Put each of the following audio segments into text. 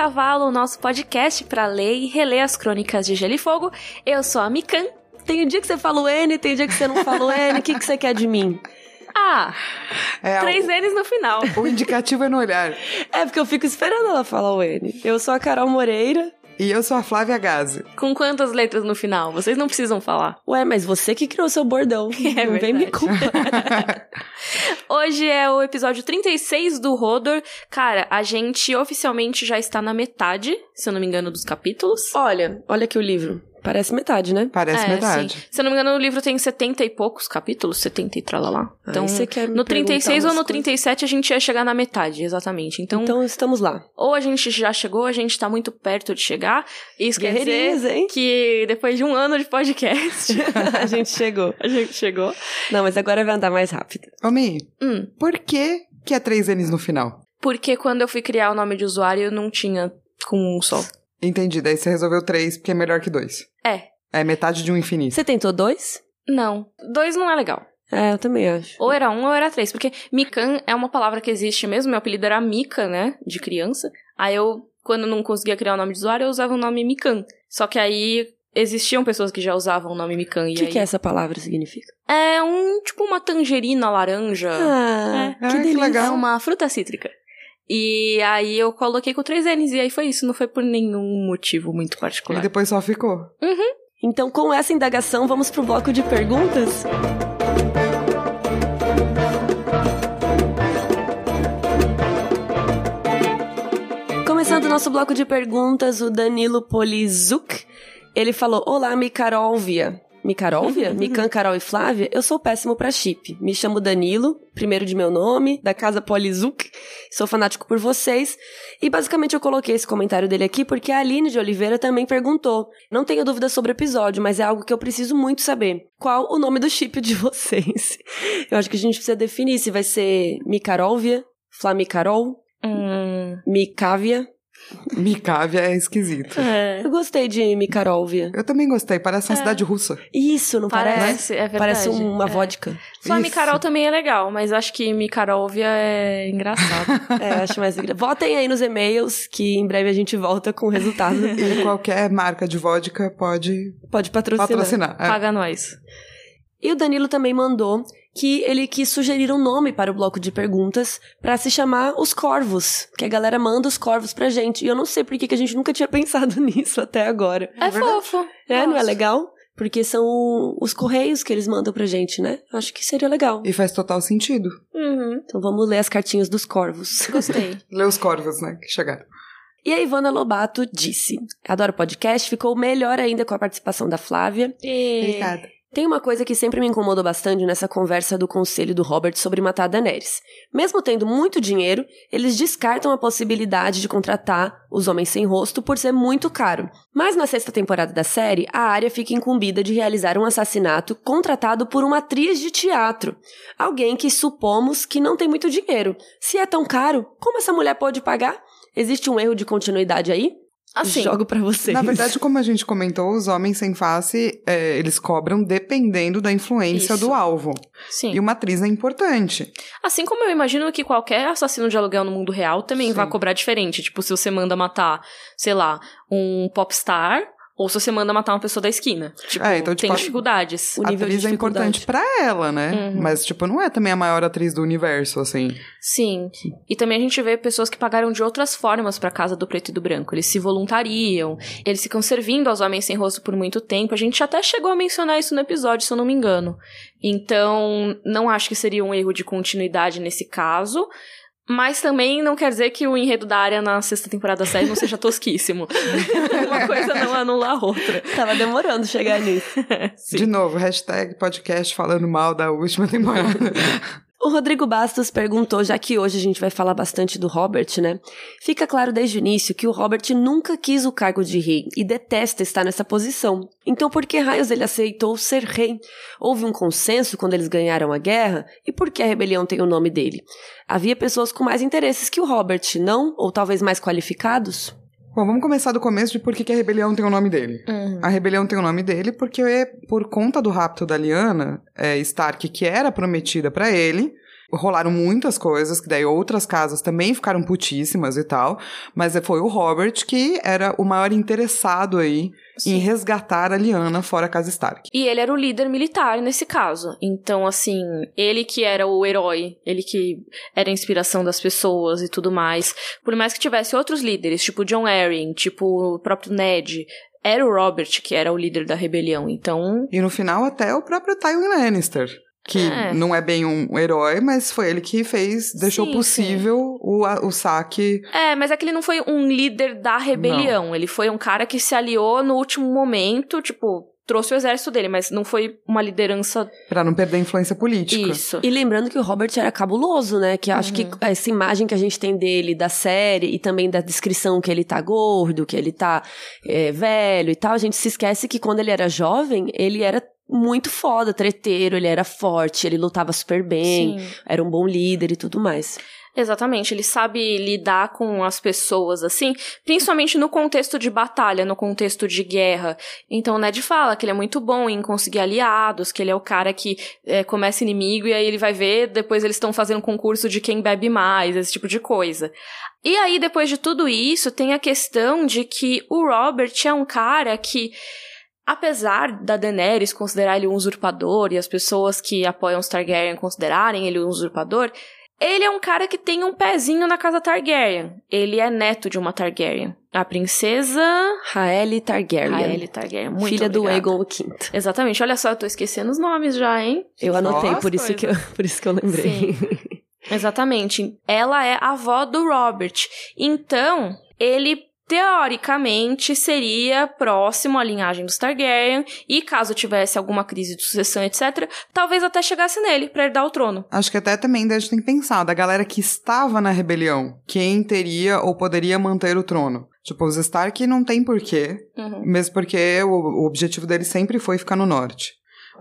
Cavalo, o nosso podcast para ler e reler as crônicas de Gelo e Fogo. Eu sou a Mikan. Tem um dia que você fala o N, tem um dia que você não fala o N. O que, que você quer de mim? Ah, É, três o, N's no final. o indicativo é no olhar. É porque eu fico esperando ela falar o N. Eu sou a Carol Moreira. E eu sou a Flávia Gazi. Com quantas letras no final? Vocês não precisam falar. Ué, mas você que criou seu bordão. É não vem me culpar. Hoje é o episódio 36 do Rodor. Cara, a gente oficialmente já está na metade, se eu não me engano, dos capítulos. olha, olha aqui o livro. Parece metade, né? Parece É, metade. sim. Se eu não me engano, o livro tem 70 e poucos capítulos, 70 e tralalá. Então, Aí você quer me no 36 perguntar ou no umas coisas? 37 a gente ia chegar na metade, exatamente. Então, Então estamos lá. ou a gente já chegou, a gente tá muito perto de chegar. Isso quer Guerreirinhas, dizer hein? que depois de um ano de podcast, a gente chegou. a gente chegou. Não, mas agora vai andar mais rápido. Ô, Mi, Hum, por que que é três N's no final? porque quando eu fui criar o nome de usuário, eu não tinha com um só. Entendi, daí você resolveu três porque é melhor que dois. É. É metade de um infinito. Você tentou dois? Não, dois não é legal. É, eu também acho. Ou era um ou era três, porque Mikan é uma palavra que existe mesmo, meu apelido era Mika, né, de criança. Aí eu, quando não conseguia criar o nome de usuário, eu usava o nome Mikan. Só que aí existiam pessoas que já usavam o nome Mikan. O e que, aí... que essa palavra significa? É um, tipo uma tangerina laranja. Ah, É. que Ah, que legal. É uma fruta cítrica. E aí eu coloquei com três N's, e aí foi isso, não foi por nenhum motivo muito E particular. depois só ficou. Então, com essa indagação, vamos pro bloco de perguntas? Começando o nosso bloco de perguntas, o Danilo Polizuk, ele falou, Olá, Micarolvia. Micarolvia? Mican, Carol e Flávia? Eu sou péssimo pra chip. Me chamo Danilo, primeiro de meu nome, da casa Polizuk. Sou fanático por vocês. E basicamente eu coloquei esse comentário dele aqui porque a Aline de Oliveira também perguntou. Não tenho dúvida sobre o episódio, mas é algo que eu preciso muito saber. Qual o nome do chip de vocês? Eu acho que a gente precisa definir se vai ser Micarolvia, Flamicarol, Hum, Micávia. Micávia é esquisito. é. Eu gostei de Micarolvia. Eu também gostei, parece uma cidade russa. Isso, não parece? Parece, é verdade. Parece uma É. vodka. Flá Isso. Micarol também é legal, mas acho que Micarovia é engraçado. É, acho mais engra- Votem aí nos e-mails que em breve a gente volta com o resultado. E qualquer marca de vodka pode Pode patrocinar. patrocinar. É. Paga nós. E o Danilo também mandou que ele quis sugerir um nome para o bloco de perguntas para se chamar Os Corvos, que a galera manda os corvos pra gente. E eu não sei por que que a gente nunca tinha pensado nisso até agora. É, verdade. fofo. É, não é legal? Porque são os correios que eles mandam pra gente, né? Acho que seria legal. E faz total sentido. Uhum. Então vamos ler as cartinhas dos corvos. Gostei. Lê os corvos, né, que chegaram. E a Ivana Lobato disse: Adoro o podcast, ficou melhor ainda com a participação da Flávia. Obrigada. Tem uma coisa que sempre me incomodou bastante nessa conversa do conselho do Robert sobre matar Daenerys. Mesmo tendo muito dinheiro, eles descartam a possibilidade de contratar os Homens Sem Rosto por ser muito caro. Mas na sexta temporada da série, a Arya fica incumbida de realizar um assassinato contratado por uma atriz de teatro. Alguém que supomos que não tem muito dinheiro. Se é tão caro, como essa mulher pode pagar? Existe um erro de continuidade aí? Assim, Jogo pra vocês. Na verdade, como a gente comentou, os homens sem face, é, eles cobram dependendo da influência Isso. do alvo. sim. E uma atriz é importante. Assim como eu imagino que qualquer assassino de aluguel no mundo real também Sim. vai cobrar diferente. Tipo, se você manda matar, sei lá, um popstar, ou se você manda matar uma pessoa da esquina. Tipo, É, então, tem tipo, a- dificuldades. O a nível de atriz é dificuldade. importante pra ela, né? Uhum. Mas, tipo, não é também a maior atriz do universo, assim. Sim. E também a gente vê pessoas que pagaram de outras formas pra casa do preto e do branco. Eles se voluntariam, eles ficam servindo aos homens sem rosto por muito tempo. A gente até chegou a mencionar isso no episódio, se eu não me engano. Então, não acho que seria um erro de continuidade nesse caso. Mas também não quer dizer que o enredo da área na sexta temporada da série não seja tosquíssimo. Uma coisa não anula a outra. Tava demorando chegar nisso. De novo, hashtag podcast falando mal da última temporada. O Rodrigo Bastos perguntou, já que hoje a gente vai falar bastante do Robert, né? Fica claro desde o início que o Robert nunca quis o cargo de rei e detesta estar nessa posição. Então por que raios ele aceitou ser rei? Houve um consenso quando eles ganharam a guerra? E por que a rebelião tem o nome dele? Havia pessoas com mais interesses que o Robert, não? Ou talvez mais qualificados? Bom, vamos começar do começo de por que, que a rebelião tem o nome dele. Uhum. A rebelião tem o nome dele porque, por conta do rapto da Lyanna, é, Stark, que era prometida pra ele, rolaram muitas coisas, que daí outras casas também ficaram putíssimas e tal, mas foi o Robert que era o maior interessado aí Sim. em resgatar a Lyanna fora a casa Stark. E ele era o líder militar nesse caso. Então, assim, ele que era o herói, ele que era a inspiração das pessoas e tudo mais. Por mais que tivesse outros líderes, tipo John Arryn, tipo o próprio Ned, era o Robert que era o líder da rebelião. Então, E no final até o próprio Tywin Lannister. Que É. não é bem um herói, mas foi ele que fez, deixou Sim, possível o, a- o saque. É, mas é que ele não foi um líder da rebelião. Ele foi um cara que se aliou no último momento, tipo, trouxe o exército dele, mas não foi uma liderança. Pra não perder a influência política. Isso. E lembrando que o Robert era cabuloso, né? Que acho que essa imagem que a gente tem dele da série e também da descrição que ele tá gordo, que ele tá é, velho e tal, a gente se esquece que quando ele era jovem, ele era muito foda, treteiro, ele era forte, ele lutava super bem, Sim. era um bom líder e tudo mais. Exatamente, ele sabe lidar com as pessoas assim, principalmente no contexto de batalha, no contexto de guerra. Então o Ned fala que ele é muito bom em conseguir aliados, que ele é o cara que é, começa inimigo e aí ele vai ver, depois eles estão fazendo um concurso de quem bebe mais, esse tipo de coisa. E aí, depois de tudo isso, tem a questão de que o Robert é um cara que. Apesar da Daenerys considerar ele um usurpador e as pessoas que apoiam os Targaryen considerarem ele um usurpador, ele é um cara que tem um pezinho na casa Targaryen. Ele é neto de uma Targaryen. A princesa Raeli Targaryen, Aelie Targaryen. Muito filha do obrigada. Aegon V. Exatamente. Olha só, eu tô esquecendo os nomes já, hein? Eu anotei, Nossa, por isso, que eu, por isso que eu lembrei. Exatamente. Ela é a avó do Robert. Então, ele teoricamente seria próximo à linhagem dos Targaryen e caso tivesse alguma crise de sucessão, etc, talvez até chegasse nele pra herdar o trono. Acho que até também a gente tem que pensar da galera que estava na rebelião, quem teria ou poderia manter o trono. Tipo, os Stark não tem porquê, Uhum. mesmo porque o, o objetivo dele sempre foi ficar no norte.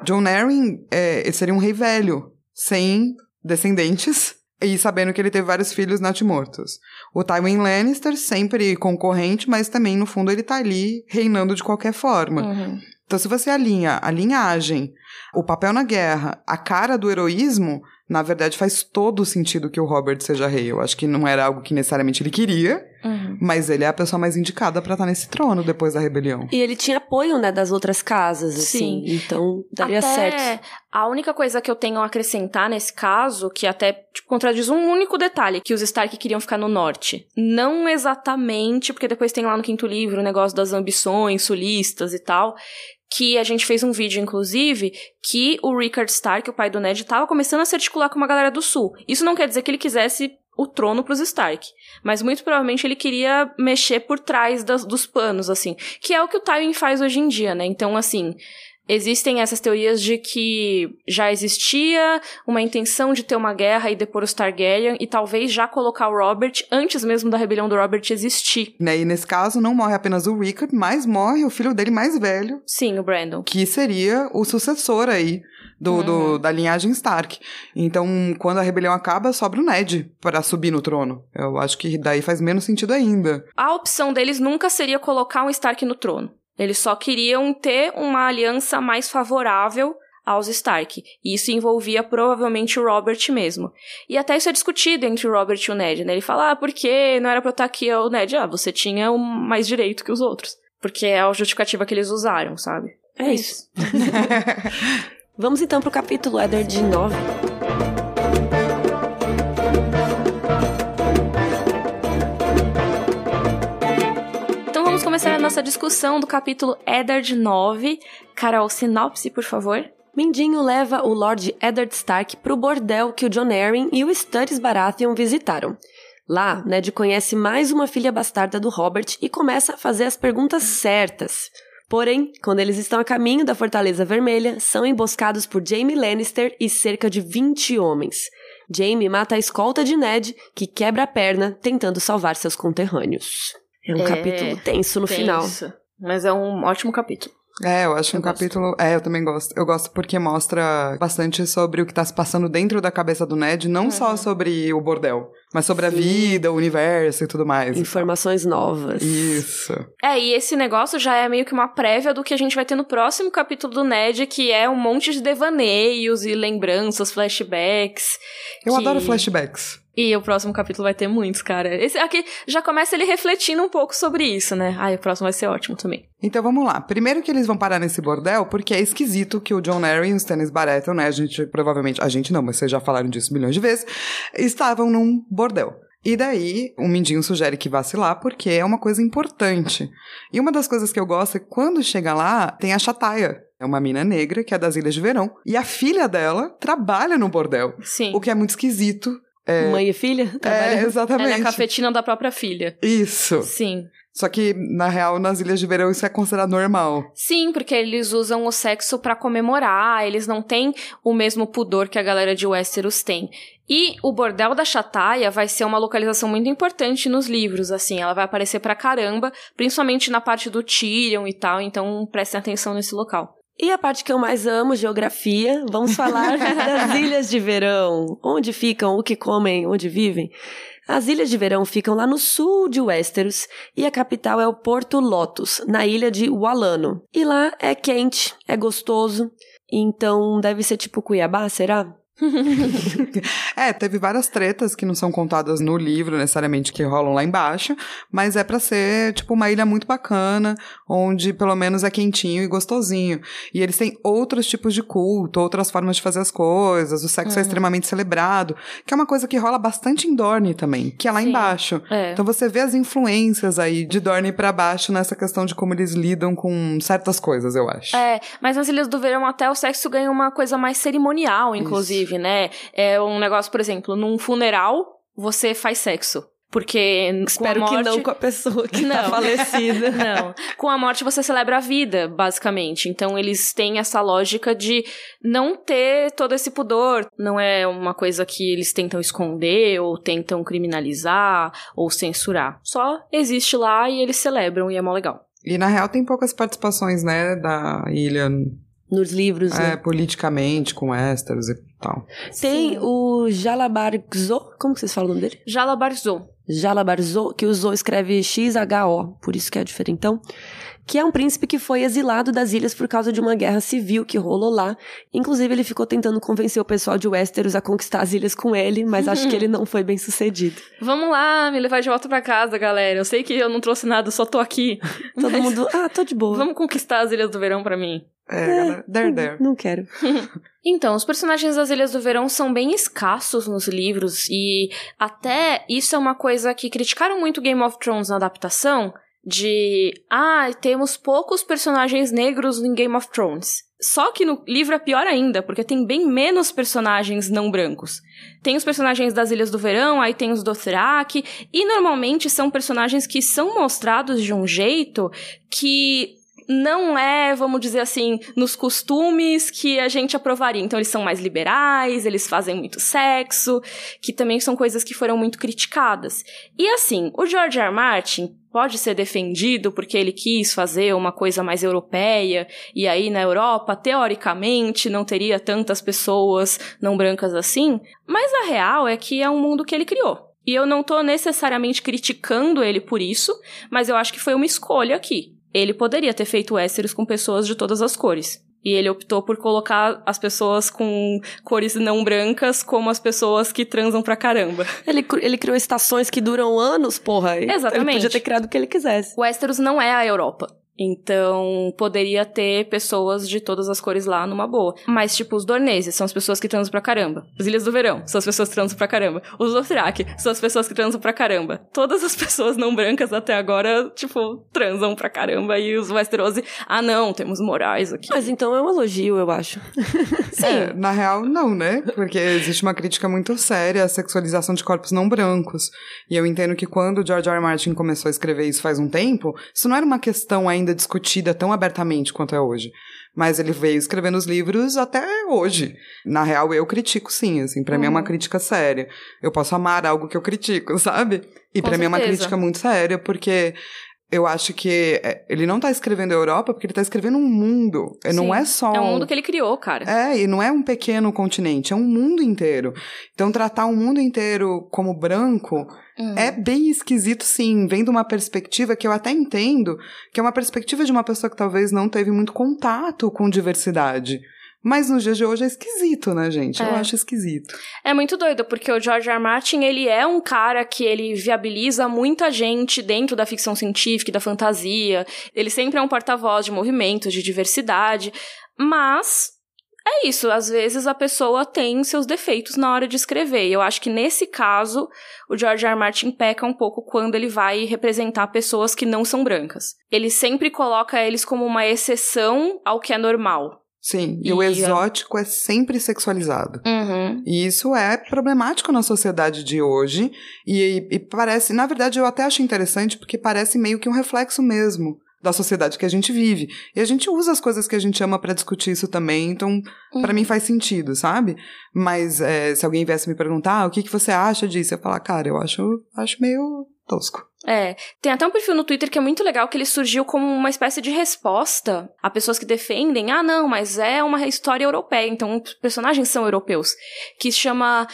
John Arryn é, seria um rei velho, sem descendentes, e sabendo que ele teve vários filhos natimortos. O Tywin Lannister, sempre concorrente, mas também, no fundo, ele tá ali reinando de qualquer forma. Uhum. Então, se você alinha a linhagem, o papel na guerra, a cara do heroísmo, na verdade faz todo o sentido que o Robert seja rei. Eu acho que não era algo que necessariamente ele queria, Uhum. mas ele é a pessoa mais indicada pra estar nesse trono depois da rebelião. E ele tinha apoio, né, das outras casas, assim. Sim. Então, daria Até certo. A única coisa que eu tenho a acrescentar nesse caso, que até tipo, contradiz um único detalhe, que os Stark queriam ficar no norte. Não exatamente, porque depois tem lá no quinto livro o negócio das ambições sulistas e tal. Que a gente fez um vídeo, inclusive, que o Rickard Stark, o pai do Ned, tava começando a se articular com uma galera do sul. Isso não quer dizer que ele quisesse o trono pros Stark. Mas muito provavelmente ele queria mexer por trás das- dos panos, assim. Que é o que o Tywin faz hoje em dia, né? Então, assim, existem essas teorias de que já existia uma intenção de ter uma guerra e depor os Targaryen e talvez já colocar o Robert antes mesmo da rebelião do Robert existir. Né, E nesse caso, não morre apenas o Rickard, mas morre o filho dele mais velho, Sim, o Brandon. que seria o sucessor aí do, do- da linhagem Stark. Então, quando a rebelião acaba, sobra o Ned para subir no trono. Eu acho que daí faz menos sentido ainda. A opção deles nunca seria colocar um Stark no trono. Eles só queriam ter uma aliança mais favorável aos Stark. E isso envolvia provavelmente o Robert mesmo. E até isso é discutido entre o Robert e o Ned, né? Ele fala, ah, por que não era pra eu estar aqui? O Ned, ah, você tinha um mais direito que os outros. Porque é a justificativa que eles usaram, sabe? É isso. Vamos então pro capítulo Eddard 9. Nossa discussão do capítulo Eddard 9. Carol, sinopse, por favor. Mindinho leva o Lord Eddard Stark pro bordel que o John Arryn e o Stannis Baratheon visitaram. Lá, Ned conhece mais uma filha bastarda do Robert e começa a fazer as perguntas certas. Porém, quando eles estão a caminho da Fortaleza Vermelha, são emboscados por Jaime Lannister e cerca de 20 homens. Jaime mata a escolta de Ned, que quebra a perna tentando salvar seus conterrâneos. É um É, capítulo tenso no final. Tenso. Mas é um ótimo capítulo. É, eu acho Eu um gosto. capítulo. É, eu também gosto. Eu gosto porque mostra bastante sobre o que tá se passando dentro da cabeça do Ned, não Uhum. só sobre o bordel, mas sobre a Sim. vida, o universo e tudo mais. Informações novas. Isso. É, e esse negócio já é meio que uma prévia do que a gente vai ter no próximo capítulo do Ned, que é um monte de devaneios e lembranças, flashbacks. Eu que- adoro flashbacks. E o próximo capítulo vai ter muitos, cara. Esse aqui já começa ele refletindo um pouco sobre isso, né? Ai, o próximo vai ser ótimo também. Então vamos lá. Primeiro que eles vão parar nesse bordel, porque é esquisito que o John Arryn e o Stannis Baratheon, né? A gente provavelmente. A gente não, mas vocês já falaram disso milhões de vezes. Estavam num bordel. E daí, o Mindinho sugere que vá se lá porque é uma coisa importante. E uma das coisas que eu gosto é que quando chega lá, tem a Chataia. É uma mina negra que é das Ilhas de Verão. E a filha dela trabalha no bordel. Sim. O que é muito esquisito. Mãe e filha? É, Ela é a exatamente. cafetina da própria filha. Isso. Sim. Só que, na real, nas Ilhas de Verão isso é considerado normal. Sim, porque eles usam o sexo pra comemorar, eles não têm o mesmo pudor que a galera de Westeros tem. E o bordel da Chataia vai ser uma localização muito importante nos livros, assim, ela vai aparecer pra caramba, principalmente na parte do Tyrion e tal, então prestem atenção nesse local. E a parte que eu mais amo, geografia, vamos falar das ilhas de verão. Onde ficam, o que comem, onde vivem. As ilhas de verão ficam lá no sul de Westeros e a capital é o Porto Lotus, na ilha de Walano. E lá é quente, é gostoso, então deve ser tipo Cuiabá, será? É, teve várias tretas que não são contadas no livro, necessariamente, que rolam lá embaixo, mas é pra ser, tipo, uma ilha muito bacana, onde pelo menos é quentinho e gostosinho. E eles têm outros tipos de culto, outras formas de fazer as coisas, o sexo é extremamente celebrado, que é uma coisa que rola bastante em Dorne também, que é lá Sim. embaixo. É. Então você vê as influências aí de Dorne pra baixo nessa questão de como eles lidam com certas coisas, eu acho. É, mas nas Ilhas do Verão até o sexo ganha uma coisa mais cerimonial, inclusive, né? É um negócio, por exemplo, num funeral, você faz sexo. Porque Espero com a que morte... não com a pessoa que tá Não. falecida. Não. Com a morte você celebra a vida, basicamente. Então eles têm essa lógica de não ter todo esse pudor. Não é uma coisa que eles tentam esconder ou tentam criminalizar ou censurar. Só existe lá e eles celebram e é mó legal. E na real tem poucas participações, né, da ilha Nos livros, é, né? politicamente, com Westeros e tal. Tem Sim. o Jalabarzo, como que vocês falam o nome dele? Jalabarzô. Jalabarzo, que o Zo escreve X-H-O, por isso que é diferentão, que é um príncipe que foi exilado das ilhas por causa de uma guerra civil que rolou lá. Inclusive, ele ficou tentando convencer o pessoal de Westeros a conquistar as ilhas com ele, mas acho que ele não foi bem sucedido. Vamos lá, me levar de volta pra casa, galera. Eu sei que eu não trouxe nada, só tô aqui. Todo Mas mundo, ah, tô de boa. Vamos conquistar as Ilhas do Verão pra mim. É, galera. There, there. Não quero. Então, os personagens das Ilhas do Verão são bem escassos nos livros e até isso é uma coisa que criticaram muito Game of Thrones na adaptação de ah, temos poucos personagens negros em Game of Thrones. Só que no livro é pior ainda, porque tem bem menos personagens não brancos. Tem os personagens das Ilhas do Verão, aí tem os Dothraki, e normalmente são personagens que são mostrados de um jeito que não é, vamos dizer assim, nos costumes que a gente aprovaria. Então, eles são mais liberais, eles fazem muito sexo, que também são coisas que foram muito criticadas. E assim, o George R. R. Martin pode ser defendido porque ele quis fazer uma coisa mais europeia, e aí na Europa, teoricamente, não teria tantas pessoas não brancas assim, mas a real é que é um mundo que ele criou. E eu não tô necessariamente criticando ele por isso, mas eu acho que foi uma escolha aqui. Ele poderia ter feito Westeros com pessoas de todas as cores. E ele optou por colocar as pessoas com cores não brancas como as pessoas que transam pra caramba. Ele, ele criou estações que duram anos, porra. Ele Exatamente. podia ter criado o que ele quisesse. Westeros não é a Europa. Então, poderia ter pessoas de todas as cores lá numa boa. Mas, tipo, os Dorneses são as pessoas que transam pra caramba. As Ilhas do Verão são as pessoas que transam pra caramba. Os Dothraki são as pessoas que transam pra caramba. Todas as pessoas não brancas até agora, tipo, transam pra caramba. E os Westerosi, ah não, temos morais aqui. Mas então é um elogio, eu acho. Sim. É, na real, não, né? Porque existe uma crítica muito séria à sexualização de corpos não brancos. E eu entendo que quando o George R. R. Martin começou a escrever isso faz um tempo, isso não era uma questão ainda discutida tão abertamente quanto é hoje. Mas ele veio escrevendo os livros até hoje. Na real, eu critico sim, assim, pra mim é uma Uhum. crítica séria. Eu posso amar algo que eu critico, sabe? E pra mim é uma crítica muito séria, porque eu acho que é, ele não tá escrevendo a Europa porque ele tá escrevendo um mundo. Sim. Não é só. É um mundo que ele criou, cara. É, e não é um pequeno continente, é um mundo inteiro. Então, tratar o um mundo inteiro como branco hum. é bem esquisito, sim, vendo uma perspectiva que eu até entendo, que é uma perspectiva de uma pessoa que talvez não teve muito contato com diversidade. Mas nos dias de hoje é esquisito, né, gente? É. Eu acho esquisito. É muito doido, porque o George R. R. Martin, ele é um cara que ele viabiliza muita gente dentro da ficção científica e da fantasia. Ele sempre é um porta-voz de movimentos, de diversidade. Mas é isso, às vezes a pessoa tem seus defeitos na hora de escrever. E eu acho que nesse caso, o George R. R. Martin peca um pouco quando ele vai representar pessoas que não são brancas. Ele sempre coloca eles como uma exceção ao que é normal. Sim, e, e o exótico é sempre sexualizado. Uhum. E isso é problemático na sociedade de hoje. E, e, parece, na verdade, eu até acho interessante porque parece meio que um reflexo mesmo da sociedade que a gente vive. E a gente usa as coisas que a gente ama para discutir isso também, então uhum. para mim faz sentido, sabe? Mas é, se alguém viesse me perguntar ah, o que, que você acha disso, eu ia falar, cara, eu acho, acho meio tosco. É, tem até um perfil no Twitter que é muito legal que ele surgiu como uma espécie de resposta a pessoas que defendem, ah não, mas é uma história europeia, então os personagens são europeus, que se chama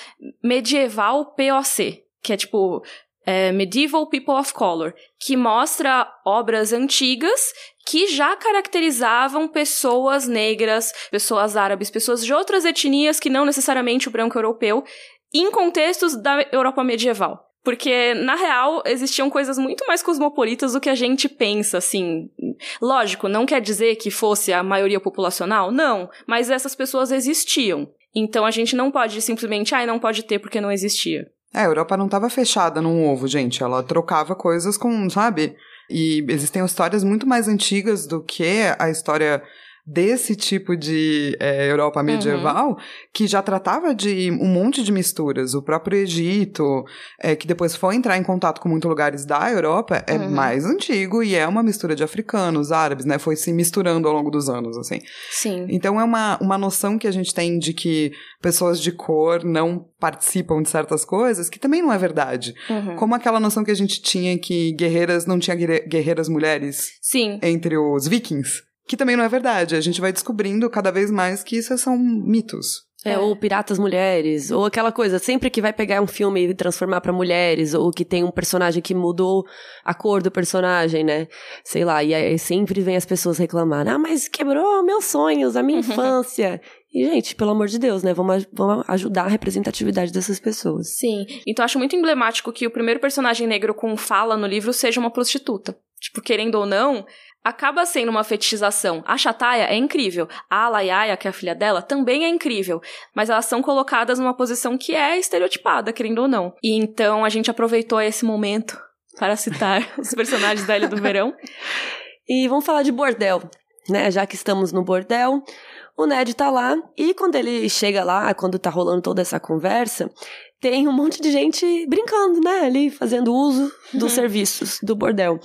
Medieval POC, que é tipo é, Medieval People of Color, que mostra obras antigas que já caracterizavam pessoas negras, pessoas árabes, pessoas de outras etnias que não necessariamente o branco europeu, em contextos da Europa medieval. Porque, na real, existiam coisas muito mais cosmopolitas do que a gente pensa, assim. Lógico, não quer dizer que fosse a maioria populacional, não, mas essas pessoas existiam. Então a gente não pode simplesmente, ai, ah, não pode ter porque não existia. É, a Europa não estava fechada num ovo, gente. Ela trocava coisas com, sabe? E existem histórias muito mais antigas do que a história desse tipo de é, Europa uhum. medieval uhum. que já tratava de um monte de misturas. O próprio Egito, é, que depois foi entrar em contato com muitos lugares da Europa, é uhum. mais antigo e é uma mistura de africanos, árabes, né? Foi se misturando ao longo dos anos, assim. Sim. Então é uma, uma noção que a gente tem de que pessoas de cor não participam de certas coisas, que também não é verdade. Uhum. Como aquela noção que a gente tinha que guerreiras não tinha guerreiras mulheres Sim. entre os vikings. Que também não é verdade. A gente vai descobrindo cada vez mais que isso são mitos. É, é, ou piratas mulheres, ou aquela coisa, sempre que vai pegar um filme e transformar para mulheres, ou que tem um personagem que mudou a cor do personagem, né? Sei lá, e aí sempre vem as pessoas reclamar, ah, mas quebrou meus sonhos, a minha infância. E, gente, pelo amor de Deus, né? Vamos, vamos ajudar a representatividade dessas pessoas. Sim. Então acho muito emblemático que o primeiro personagem negro com fala no livro seja uma prostituta. Tipo, querendo ou não, acaba sendo uma fetichização. A Chataia é incrível. A Layaya, que é a filha dela, também é incrível. Mas elas são colocadas numa posição que é estereotipada, querendo ou não. E então a gente aproveitou esse momento para citar os personagens da Ilha do Verão. E vamos falar de bordel, né? Já que estamos no bordel. O Ned tá lá e quando ele chega lá, quando tá rolando toda essa conversa, tem um monte de gente brincando, né? Ali, fazendo uso dos uhum. serviços do bordel.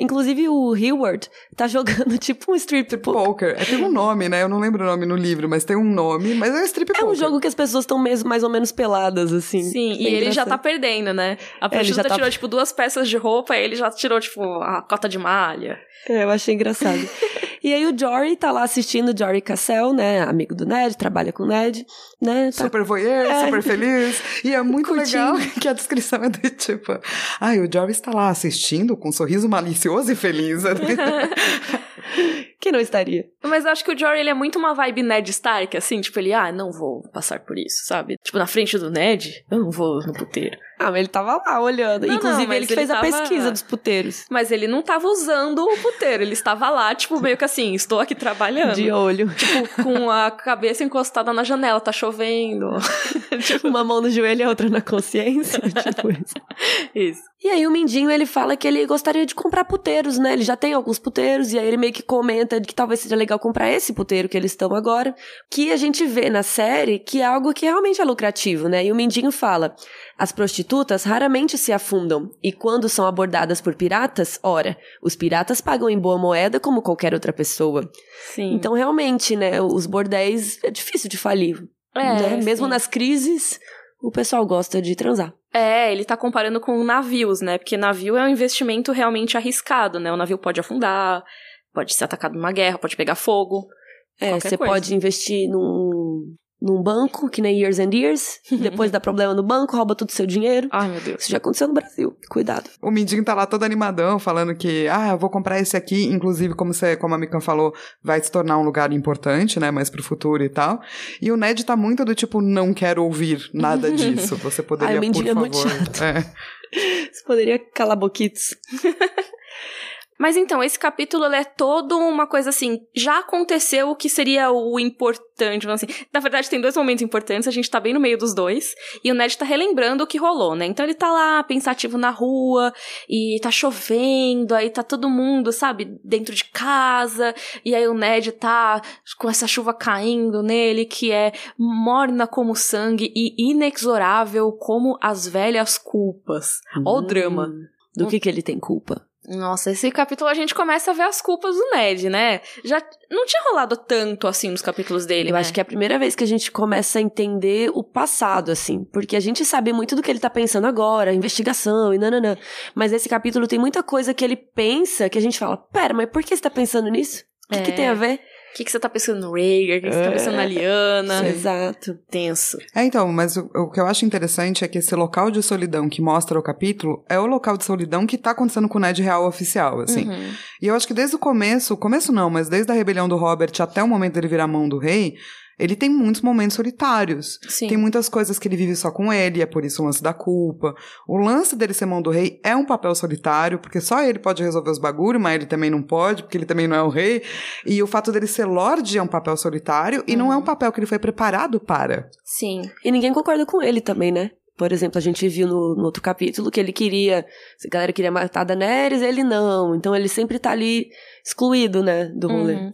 Inclusive, o Heward tá jogando tipo um strip tipo poker. É, tem um nome, né? Eu não lembro o nome no livro, mas tem um nome, mas é strip é poker. É um jogo que as pessoas estão mais ou menos peladas, assim. Sim, e ele já tá perdendo, né? A prostituta é, tá... tirou, tipo, duas peças de roupa, e ele já tirou, tipo, a cota de malha. É, eu achei engraçado. e aí o Jory tá lá assistindo, Jory Cassell, né? Amigo do Ned, trabalha com o Ned, né? Tá... Super voyeur, é. super feliz. E é muito Curtindo. legal que a descrição é do tipo... Ai, o Jory está lá assistindo com um sorriso malicioso e feliz. que não estaria? Mas eu acho que o Jory, ele é muito uma vibe Ned Stark, assim. Tipo, ele, ah, não vou passar por isso, sabe? Tipo, na frente do Ned, eu não vou no puteiro. Ah, mas ele tava lá olhando. Não, Inclusive, não, ele que fez ele a pesquisa dos puteiros. Mas ele não tava usando o puteiro. Ele estava lá, tipo, meio que assim, estou aqui trabalhando. De olho. Tipo, com a cabeça encostada na janela, tá chovendo. tipo, uma mão no joelho e a outra na consciência. tipo isso. Isso. E aí o Mindinho, ele fala que ele gostaria de comprar puteiros, né? Ele já tem alguns puteiros, e aí ele meio que comenta que talvez seja legal comprar esse puteiro que eles estão agora. Que a gente vê na série que é algo que realmente é lucrativo, né? E o Mindinho fala... As prostitutas raramente se afundam, e quando são abordadas por piratas, ora, os piratas pagam em boa moeda como qualquer outra pessoa. Sim. Então, realmente, né, os bordéis é difícil de falir. É, né? Mesmo nas crises, o pessoal gosta de transar. É, ele tá comparando com navios, né? Porque navio é um investimento realmente arriscado, né? O navio pode afundar, pode ser atacado numa guerra, pode pegar fogo. É, você coisa. pode investir num, num banco, que nem Years and Years, depois dá problema no banco, rouba todo o seu dinheiro. Ai, meu Deus. Isso já aconteceu no Brasil. Cuidado. O Mindinho tá lá todo animadão, falando que, ah, eu vou comprar esse aqui, inclusive, como, você, como a Mikan falou, vai se tornar um lugar importante, né, mais pro futuro e tal. E o Ned tá muito do tipo, não quero ouvir nada disso. Você poderia, Ai, o Mindinho por é muito favor. chato. É. Você poderia calar boquitos. Mas então, esse capítulo é todo uma coisa assim. Já aconteceu o que seria o importante, assim. Na verdade, tem dois momentos importantes, a gente tá bem no meio dos dois. E o Ned tá relembrando o que rolou, né? Então ele tá lá, pensativo na rua, e tá chovendo, aí tá todo mundo, sabe, dentro de casa. E aí o Ned tá com essa chuva caindo nele, que é morna como sangue e inexorável como as velhas culpas. Ó o drama. Hum, Do que que ele tem culpa? Nossa, esse capítulo a gente começa a ver as culpas do Ned, né? Já não tinha rolado tanto assim nos capítulos dele, Eu né? acho que é a primeira vez que a gente começa a entender o passado, assim. Porque a gente sabe muito do que ele tá pensando agora, investigação e nananã. Mas esse capítulo tem muita coisa que ele pensa que a gente fala: pera, mas por que você tá pensando nisso? O que, que É. tem a ver? O que, que você tá pensando no Rhaegar? O que, que você tá pensando na Liana? Exato. Tenso. É, então, mas o, o que eu acho interessante é que esse local de solidão que mostra o capítulo é o local de solidão que tá acontecendo com o Ned real oficial, assim. Uhum. E eu acho que desde o começo, começo não, mas desde a rebelião do Robert até o momento dele virar mão do rei, ele tem muitos momentos solitários. Sim. Tem muitas coisas que ele vive só com ele, é por isso o lance da culpa. O lance dele ser mão do rei é um papel solitário, porque só ele pode resolver os bagulhos, mas ele também não pode, porque ele também não é o rei. E o fato dele ser lorde é um papel solitário e não é um papel que ele foi preparado para. Sim. E ninguém concorda com ele também, né? Por exemplo, a gente viu no, no outro capítulo que ele queria. A galera queria matar a Daenerys, ele não. Então ele sempre tá ali excluído, né? Do rolê. Uhum.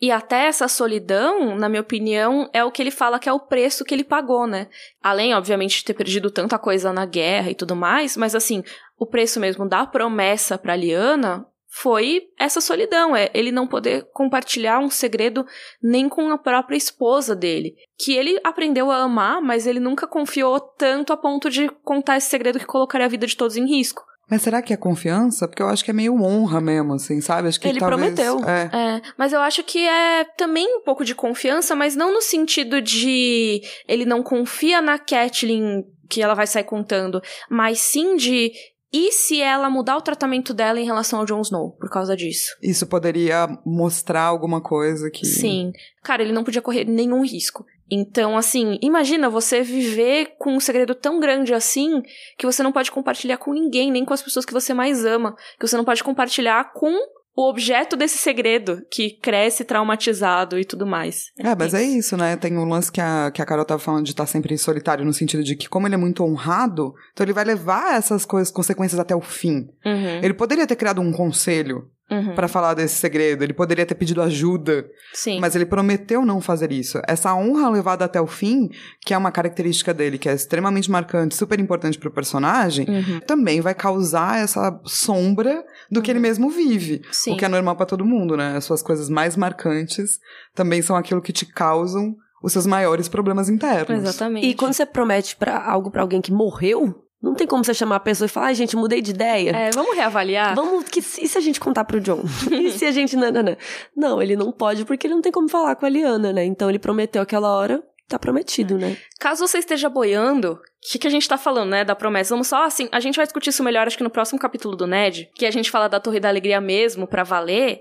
E até essa solidão, na minha opinião, é o que ele fala que é o preço que ele pagou, né? Além, obviamente, de ter perdido tanta coisa na guerra e tudo mais, mas assim, o preço mesmo da promessa pra Liana foi essa solidão, é ele não poder compartilhar um segredo nem com a própria esposa dele, que ele aprendeu a amar, mas ele nunca confiou tanto a ponto de contar esse segredo que colocaria a vida de todos em risco. Mas será que é confiança? Porque eu acho que é meio honra mesmo, assim, sabe? Acho que Ele talvez, prometeu. É. É, mas eu acho que é também um pouco de confiança, mas não no sentido de ele não confia na Catelyn que ela vai sair contando, mas sim de e se ela mudar o tratamento dela em relação ao Jon Snow por causa disso? Isso poderia mostrar alguma coisa que. Sim. Cara, ele não podia correr nenhum risco. Então, assim, imagina você viver com um segredo tão grande assim que você não pode compartilhar com ninguém, nem com as pessoas que você mais ama. Que você não pode compartilhar com o objeto desse segredo que cresce traumatizado e tudo mais. É, mas é isso, né? Tem o lance que a, que a Carol tava falando de estar sempre solitário, no sentido de que, como ele é muito honrado, então ele vai levar essas coisas, consequências até o fim. Uhum, Ele poderia ter criado um conselho uhum. pra falar desse segredo, ele poderia ter pedido ajuda, Sim. mas ele prometeu não fazer isso. Essa honra levada até o fim, que é uma característica dele, que é extremamente marcante, super importante pro personagem, Uhum. também vai causar essa sombra do que ele mesmo vive. Sim. O que é normal pra todo mundo, né? As suas coisas mais marcantes também são aquilo que te causam os seus maiores problemas internos. Exatamente. E quando você promete pra algo pra alguém que morreu, não tem como você chamar a pessoa e falar, ai, gente, mudei de ideia. É, vamos reavaliar? Vamos, que, e se a gente contar pro John? e se a gente. Não, não, não. Não, ele não pode porque ele não tem como falar com a Liana, né? Então ele prometeu aquela hora, tá prometido, né? Caso você esteja boiando, o que, que a gente tá falando, né, da promessa? Vamos só, assim, a gente vai discutir isso melhor, acho que no próximo capítulo do Ned, que a gente fala da Torre da Alegria mesmo, pra valer,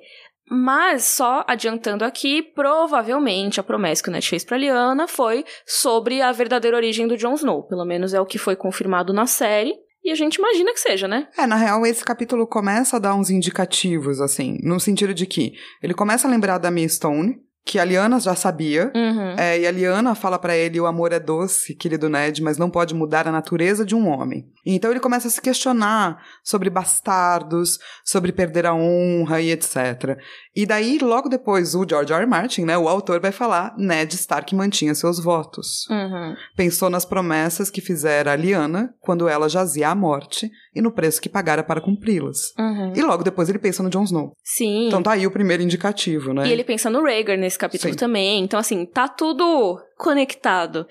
mas só adiantando aqui, provavelmente a promessa que o Ned fez pra Liana foi sobre a verdadeira origem do Jon Snow, pelo menos é o que foi confirmado na série, e a gente imagina que seja, né? É, na real, esse capítulo começa a dar uns indicativos, assim, no sentido de que ele começa a lembrar da Mia Stone, que a Liana já sabia, Uhum. é, e a Liana fala pra ele: o amor é doce, querido Ned, mas não pode mudar a natureza de um homem. Então ele começa a se questionar sobre bastardos, sobre perder a honra e etc. E daí, logo depois, o George R. R. Martin, né, o autor, vai falar: Ned Stark mantinha seus votos. Uhum. Pensou nas promessas que fizera a Liana quando ela jazia à morte e no preço que pagara para cumpri-las. Uhum. E logo depois ele pensa no Jon Snow. Sim. Então tá aí o primeiro indicativo, né? E ele pensa no Rhaegar nesse capítulo Sim. também. Então, assim, tá tudo conectado.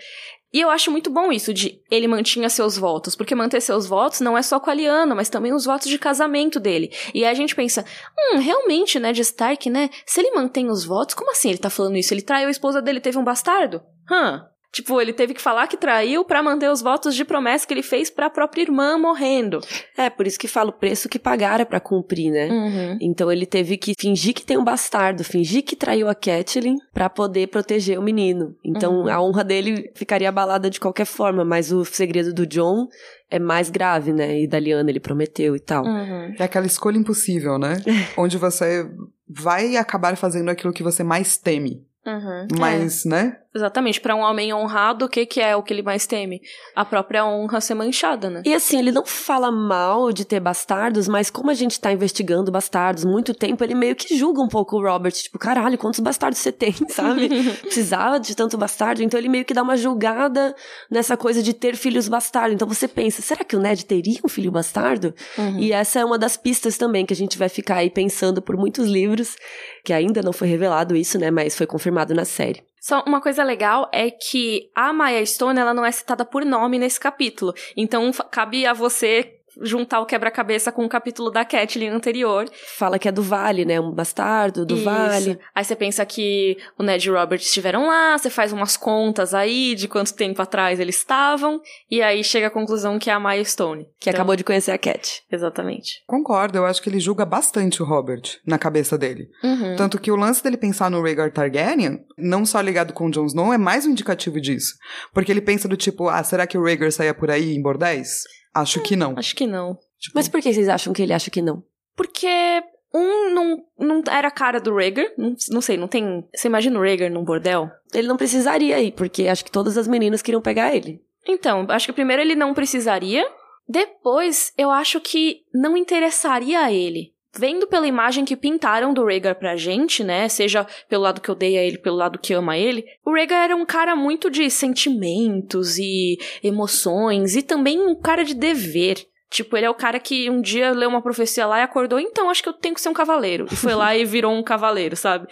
E eu acho muito bom isso de ele mantinha seus votos, porque manter seus votos não é só com a Lyanna, mas também os votos de casamento dele. E aí a gente pensa, hum, realmente, né, de Stark, né? Se ele mantém os votos, como assim ele tá falando isso? Ele traiu a esposa dele, teve um bastardo? Hã? Tipo, ele teve que falar que traiu para manter os votos de promessa que ele fez para a própria irmã morrendo. É, por isso que fala o preço que pagara para cumprir, né? Uhum. Então ele teve que fingir que tem um bastardo, fingir que traiu a Catelyn para poder proteger o menino. Então uhum. a honra dele ficaria abalada de qualquer forma, mas o segredo do John é mais grave, né? E da Liana ele prometeu e tal. Uhum. É aquela escolha impossível, né? Onde você vai acabar fazendo aquilo que você mais teme. Uhum. Mas, é. né? Exatamente. para um homem honrado, o que, que é o que ele mais teme? A própria honra ser manchada, né? E assim, ele não fala mal de ter bastardos, mas como a gente tá investigando bastardos muito tempo, ele meio que julga um pouco o Robert. Tipo, caralho, quantos bastardos você tem, sabe? Precisava de tanto bastardo. Então ele meio que dá uma julgada nessa coisa de ter filhos bastardos. Então você pensa, será que o Ned teria um filho bastardo? Uhum. E essa é uma das pistas também que a gente vai ficar aí pensando por muitos livros, que ainda não foi revelado isso, né? Mas foi confirmado na série. Só uma coisa legal é que a Maya Stone, ela não é citada por nome nesse capítulo. Então, cabe a você juntar o quebra-cabeça com o capítulo da Catelyn anterior. Fala que é do Vale, né? Um bastardo do Isso. Vale. Aí você pensa que o Ned e o Robert estiveram lá, você faz umas contas aí de quanto tempo atrás eles estavam, e aí chega à conclusão que é a Milestone. Que então... acabou de conhecer a Cat. Exatamente. Concordo, eu acho que ele julga bastante o Robert na cabeça dele. Uhum. Tanto que o lance dele pensar no Rhaegar Targaryen, não só ligado com o Jon Snow, é mais um indicativo disso. Porque ele pensa do tipo, ah, será que o Rhaegar saia por aí em bordéis? Acho que não. Acho que não. Tipo... Mas por que vocês acham que ele acha que não? Porque um não, não era a cara do Rhaegar. Não, não sei, não tem. Você imagina o Rhaegar num bordel? Ele não precisaria ir, porque acho que todas as meninas queriam pegar ele. Então, acho que primeiro ele não precisaria. Depois, eu acho que não interessaria a ele vendo pela imagem que pintaram do Rhaegar pra gente, né? Seja pelo lado que odeia ele, pelo lado que ama ele, o Rhaegar era um cara muito de sentimentos e emoções e também um cara de dever. Tipo, ele é o cara que um dia leu uma profecia lá e acordou, então acho que eu tenho que ser um cavaleiro. E foi lá e virou um cavaleiro, sabe?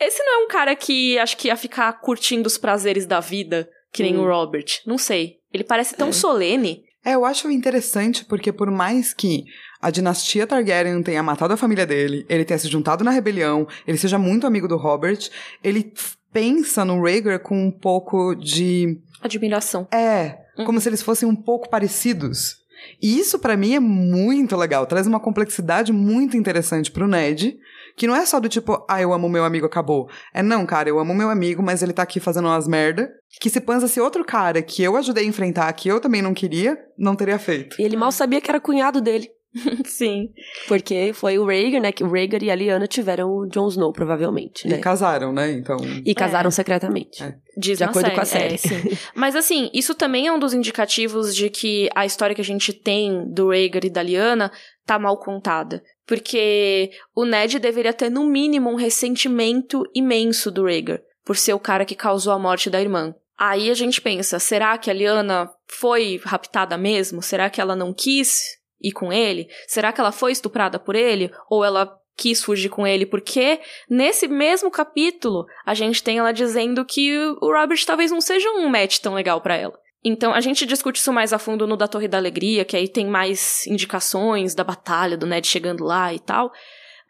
Esse não é um cara que acho que ia ficar curtindo os prazeres da vida, que nem hum. o Robert. Não sei. Ele parece tão é. solene. É, eu acho interessante porque por mais que a dinastia Targaryen tenha matado a família dele, ele tenha se juntado na rebelião, ele seja muito amigo do Robert, ele pensa no Rhaegar com um pouco de... Admiração. É, uhum. como se eles fossem um pouco parecidos. E isso para mim é muito legal, traz uma complexidade muito interessante pro Ned, que não é só do tipo, ah, eu amo meu amigo, acabou. É não, cara, eu amo meu amigo, mas ele tá aqui fazendo umas merda, que se pança outro cara que eu ajudei a enfrentar, que eu também não queria, não teria feito. E ele mal sabia que era cunhado dele. Sim. Porque foi o Rhaegar, né? Que o Rhaegar e a Lyanna tiveram o Jon Snow, provavelmente, né? E casaram, né? Então... E casaram é. secretamente. É. Diz de acordo série, com a série. É, Mas assim, isso também é um dos indicativos de que a história que a gente tem do Rhaegar e da Lyanna tá mal contada. Porque o Ned deveria ter, no mínimo, um ressentimento imenso do Rhaegar, por ser o cara que causou a morte da irmã. Aí a gente pensa, será que a Lyanna foi raptada mesmo? Será que ela não quis ir com ele? Será que ela foi estuprada por ele? Ou ela quis fugir com ele? Porque nesse mesmo capítulo a gente tem ela dizendo que o Robert talvez não seja um match tão legal para ela. Então a gente discute isso mais a fundo no da Torre da Alegria, que aí tem mais indicações da batalha do Ned chegando lá e tal.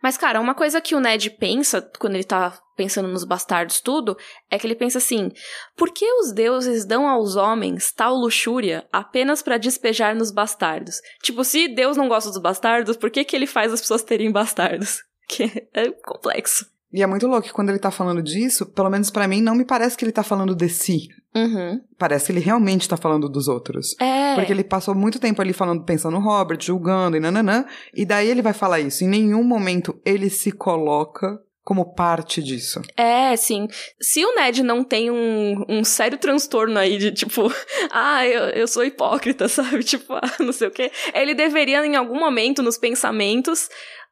Mas, cara, uma coisa que o Ned pensa quando ele tá pensando nos bastardos tudo, é que ele pensa assim: por que os deuses dão aos homens tal luxúria apenas para despejar nos bastardos? Tipo, se Deus não gosta dos bastardos, por que, que ele faz as pessoas terem bastardos? Que é complexo. E é muito louco que quando ele tá falando disso, pelo menos para mim, não me parece que ele tá falando de si. Uhum. Parece que ele realmente tá falando dos outros. É. Porque ele passou muito tempo ali falando, pensando no Robert, julgando e nananã. E daí ele vai falar isso. Em nenhum momento ele se coloca como parte disso. É, sim. Se o Ned não tem um, um sério transtorno aí de tipo, ah, eu, eu sou hipócrita, sabe? Tipo, ah, não sei o quê. Ele deveria, em algum momento, nos pensamentos,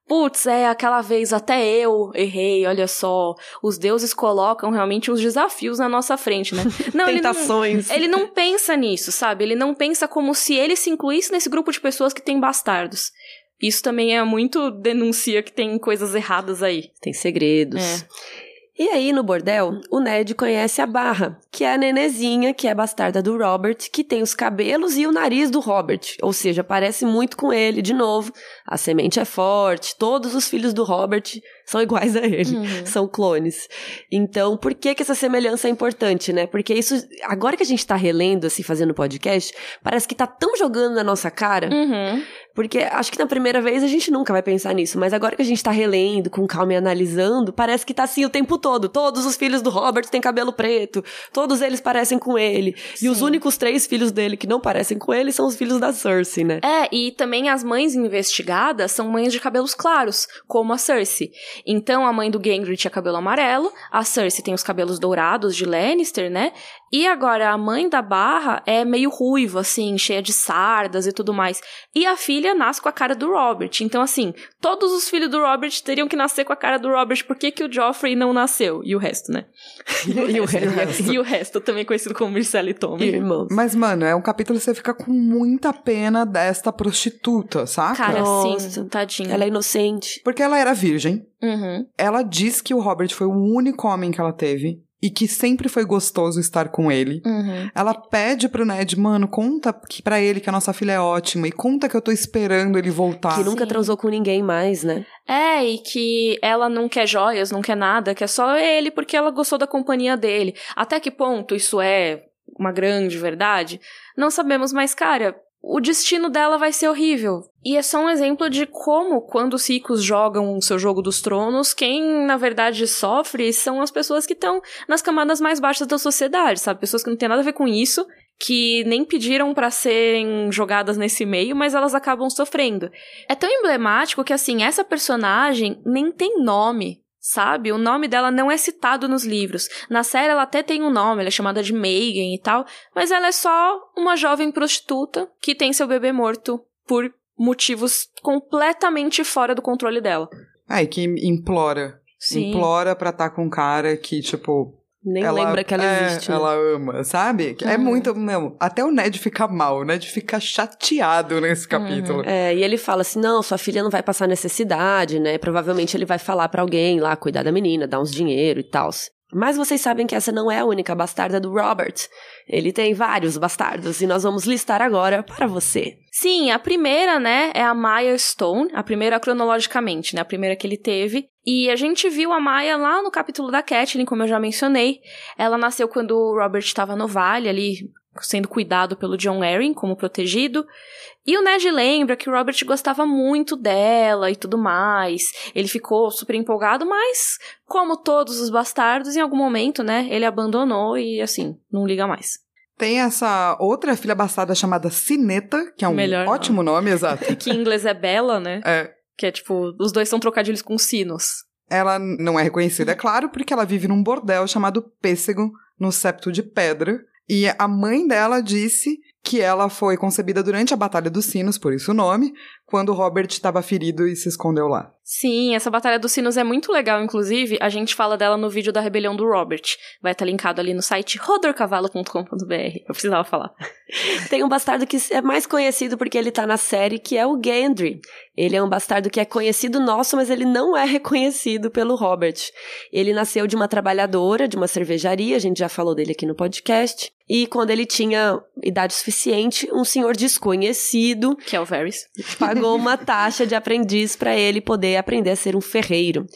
Putz, é aquela vez até eu errei, olha só. Os deuses colocam realmente uns desafios na nossa frente, né? Não, Tentações. Ele não, ele não pensa nisso, sabe? Ele não pensa como se ele se incluísse nesse grupo de pessoas que tem bastardos. Isso também é muito denuncia que tem coisas erradas aí. Tem segredos. É. E aí, no bordel, o Ned conhece a Barra, que é a nenezinha, que é bastarda do Robert, que tem os cabelos e o nariz do Robert. Ou seja, parece muito com ele, de novo. A semente é forte, todos os filhos do Robert são iguais a ele, uhum. são clones. Então, por que que essa semelhança é importante, né? Porque isso, agora que a gente tá relendo, assim, fazendo podcast, parece que tá tão jogando na nossa cara, uhum. Porque acho que na primeira vez a gente nunca vai pensar nisso, mas agora que a gente tá relendo, com calma e analisando, parece que tá assim o tempo todo. Todos os filhos do Robert têm cabelo preto, todos eles parecem com ele. Sim. E os únicos três filhos dele que não parecem com ele são os filhos da Cersei, né? É, e também as mães investigadas são mães de cabelos claros, como a Cersei. Então a mãe do Gendry tinha cabelo amarelo, a Cersei tem os cabelos dourados de Lannister, né? E agora a mãe da Barra é meio ruiva, assim, cheia de sardas e tudo mais. E a filha nasce com a cara do Robert. Então, assim, todos os filhos do Robert teriam que nascer com a cara do Robert. Por que, que o Joffrey não nasceu? E o resto, né? e, o resto. e o resto, também conhecido como Marcelo e Tommy. Irmãos. Mas, mano, é um capítulo que você fica com muita pena desta prostituta, saca? Cara, Nossa. sim, tadinha. Ela é inocente. Porque ela era virgem. Uhum. Ela diz que o Robert foi o único homem que ela teve e que sempre foi gostoso estar com ele. Uhum. Ela pede pro Ned, mano, conta que para ele que a nossa filha é ótima e conta que eu tô esperando ele voltar. Que nunca Sim. transou com ninguém mais, né? É, e que ela não quer joias, não quer nada, que é só ele porque ela gostou da companhia dele. Até que ponto isso é uma grande verdade? Não sabemos, mas cara, o destino dela vai ser horrível. E é só um exemplo de como, quando os ricos jogam o seu jogo dos tronos, quem na verdade sofre são as pessoas que estão nas camadas mais baixas da sociedade, sabe? Pessoas que não têm nada a ver com isso, que nem pediram para serem jogadas nesse meio, mas elas acabam sofrendo. É tão emblemático que, assim, essa personagem nem tem nome sabe? O nome dela não é citado nos livros. Na série ela até tem um nome, ela é chamada de Megan e tal, mas ela é só uma jovem prostituta que tem seu bebê morto por motivos completamente fora do controle dela. É, e que implora. Sim. Implora pra estar tá com um cara que, tipo, nem ela, lembra que ela é, existe. Né? Ela ama, sabe? É uhum. É muito. Meu, até o Ned fica mal, o Ned fica chateado nesse capítulo. Uhum. É, e ele fala assim: não, sua filha não vai passar necessidade, né? Provavelmente ele vai falar para alguém lá, cuidar da menina, dar uns dinheiro e tal. Mas vocês sabem que essa não é a única bastarda do Robert. Ele tem vários bastardos e nós vamos listar agora para você. Sim, a primeira, né, é a Maya Stone, a primeira cronologicamente, né, a primeira que ele teve. E a gente viu a Maya lá no capítulo da Catelyn, como eu já mencionei. Ela nasceu quando o Robert estava no vale, ali sendo cuidado pelo John Arryn como protegido. E o Ned lembra que o Robert gostava muito dela e tudo mais. Ele ficou super empolgado, mas, como todos os bastardos, em algum momento, né, ele abandonou e, assim, não liga mais. Tem essa outra filha bastarda chamada Cineta, que é um Melhor ótimo nome, exato. que em inglês é Bela, né? É. Que é tipo, os dois são trocadilhos com sinos. Ela não é reconhecida, é claro, porque ela vive num bordel chamado Pêssego, no Septo de Pedra, e a mãe dela disse que ela foi concebida durante a Batalha dos Sinos, por isso o nome, quando Robert estava ferido e se escondeu lá. Sim, essa Batalha dos Sinos é muito legal, inclusive, a gente fala dela no vídeo da rebelião do Robert. Vai estar linkado ali no site rodorcavalo.com.br. Eu precisava falar. Tem um bastardo que é mais conhecido porque ele tá na série, que é o Gendry. Ele é um bastardo que é conhecido nosso, mas ele não é reconhecido pelo Robert. Ele nasceu de uma trabalhadora de uma cervejaria, a gente já falou dele aqui no podcast. E quando ele tinha idade suficiente, um senhor desconhecido. Que é o Varys. Pagou uma taxa de aprendiz para ele poder aprender a ser um ferreiro.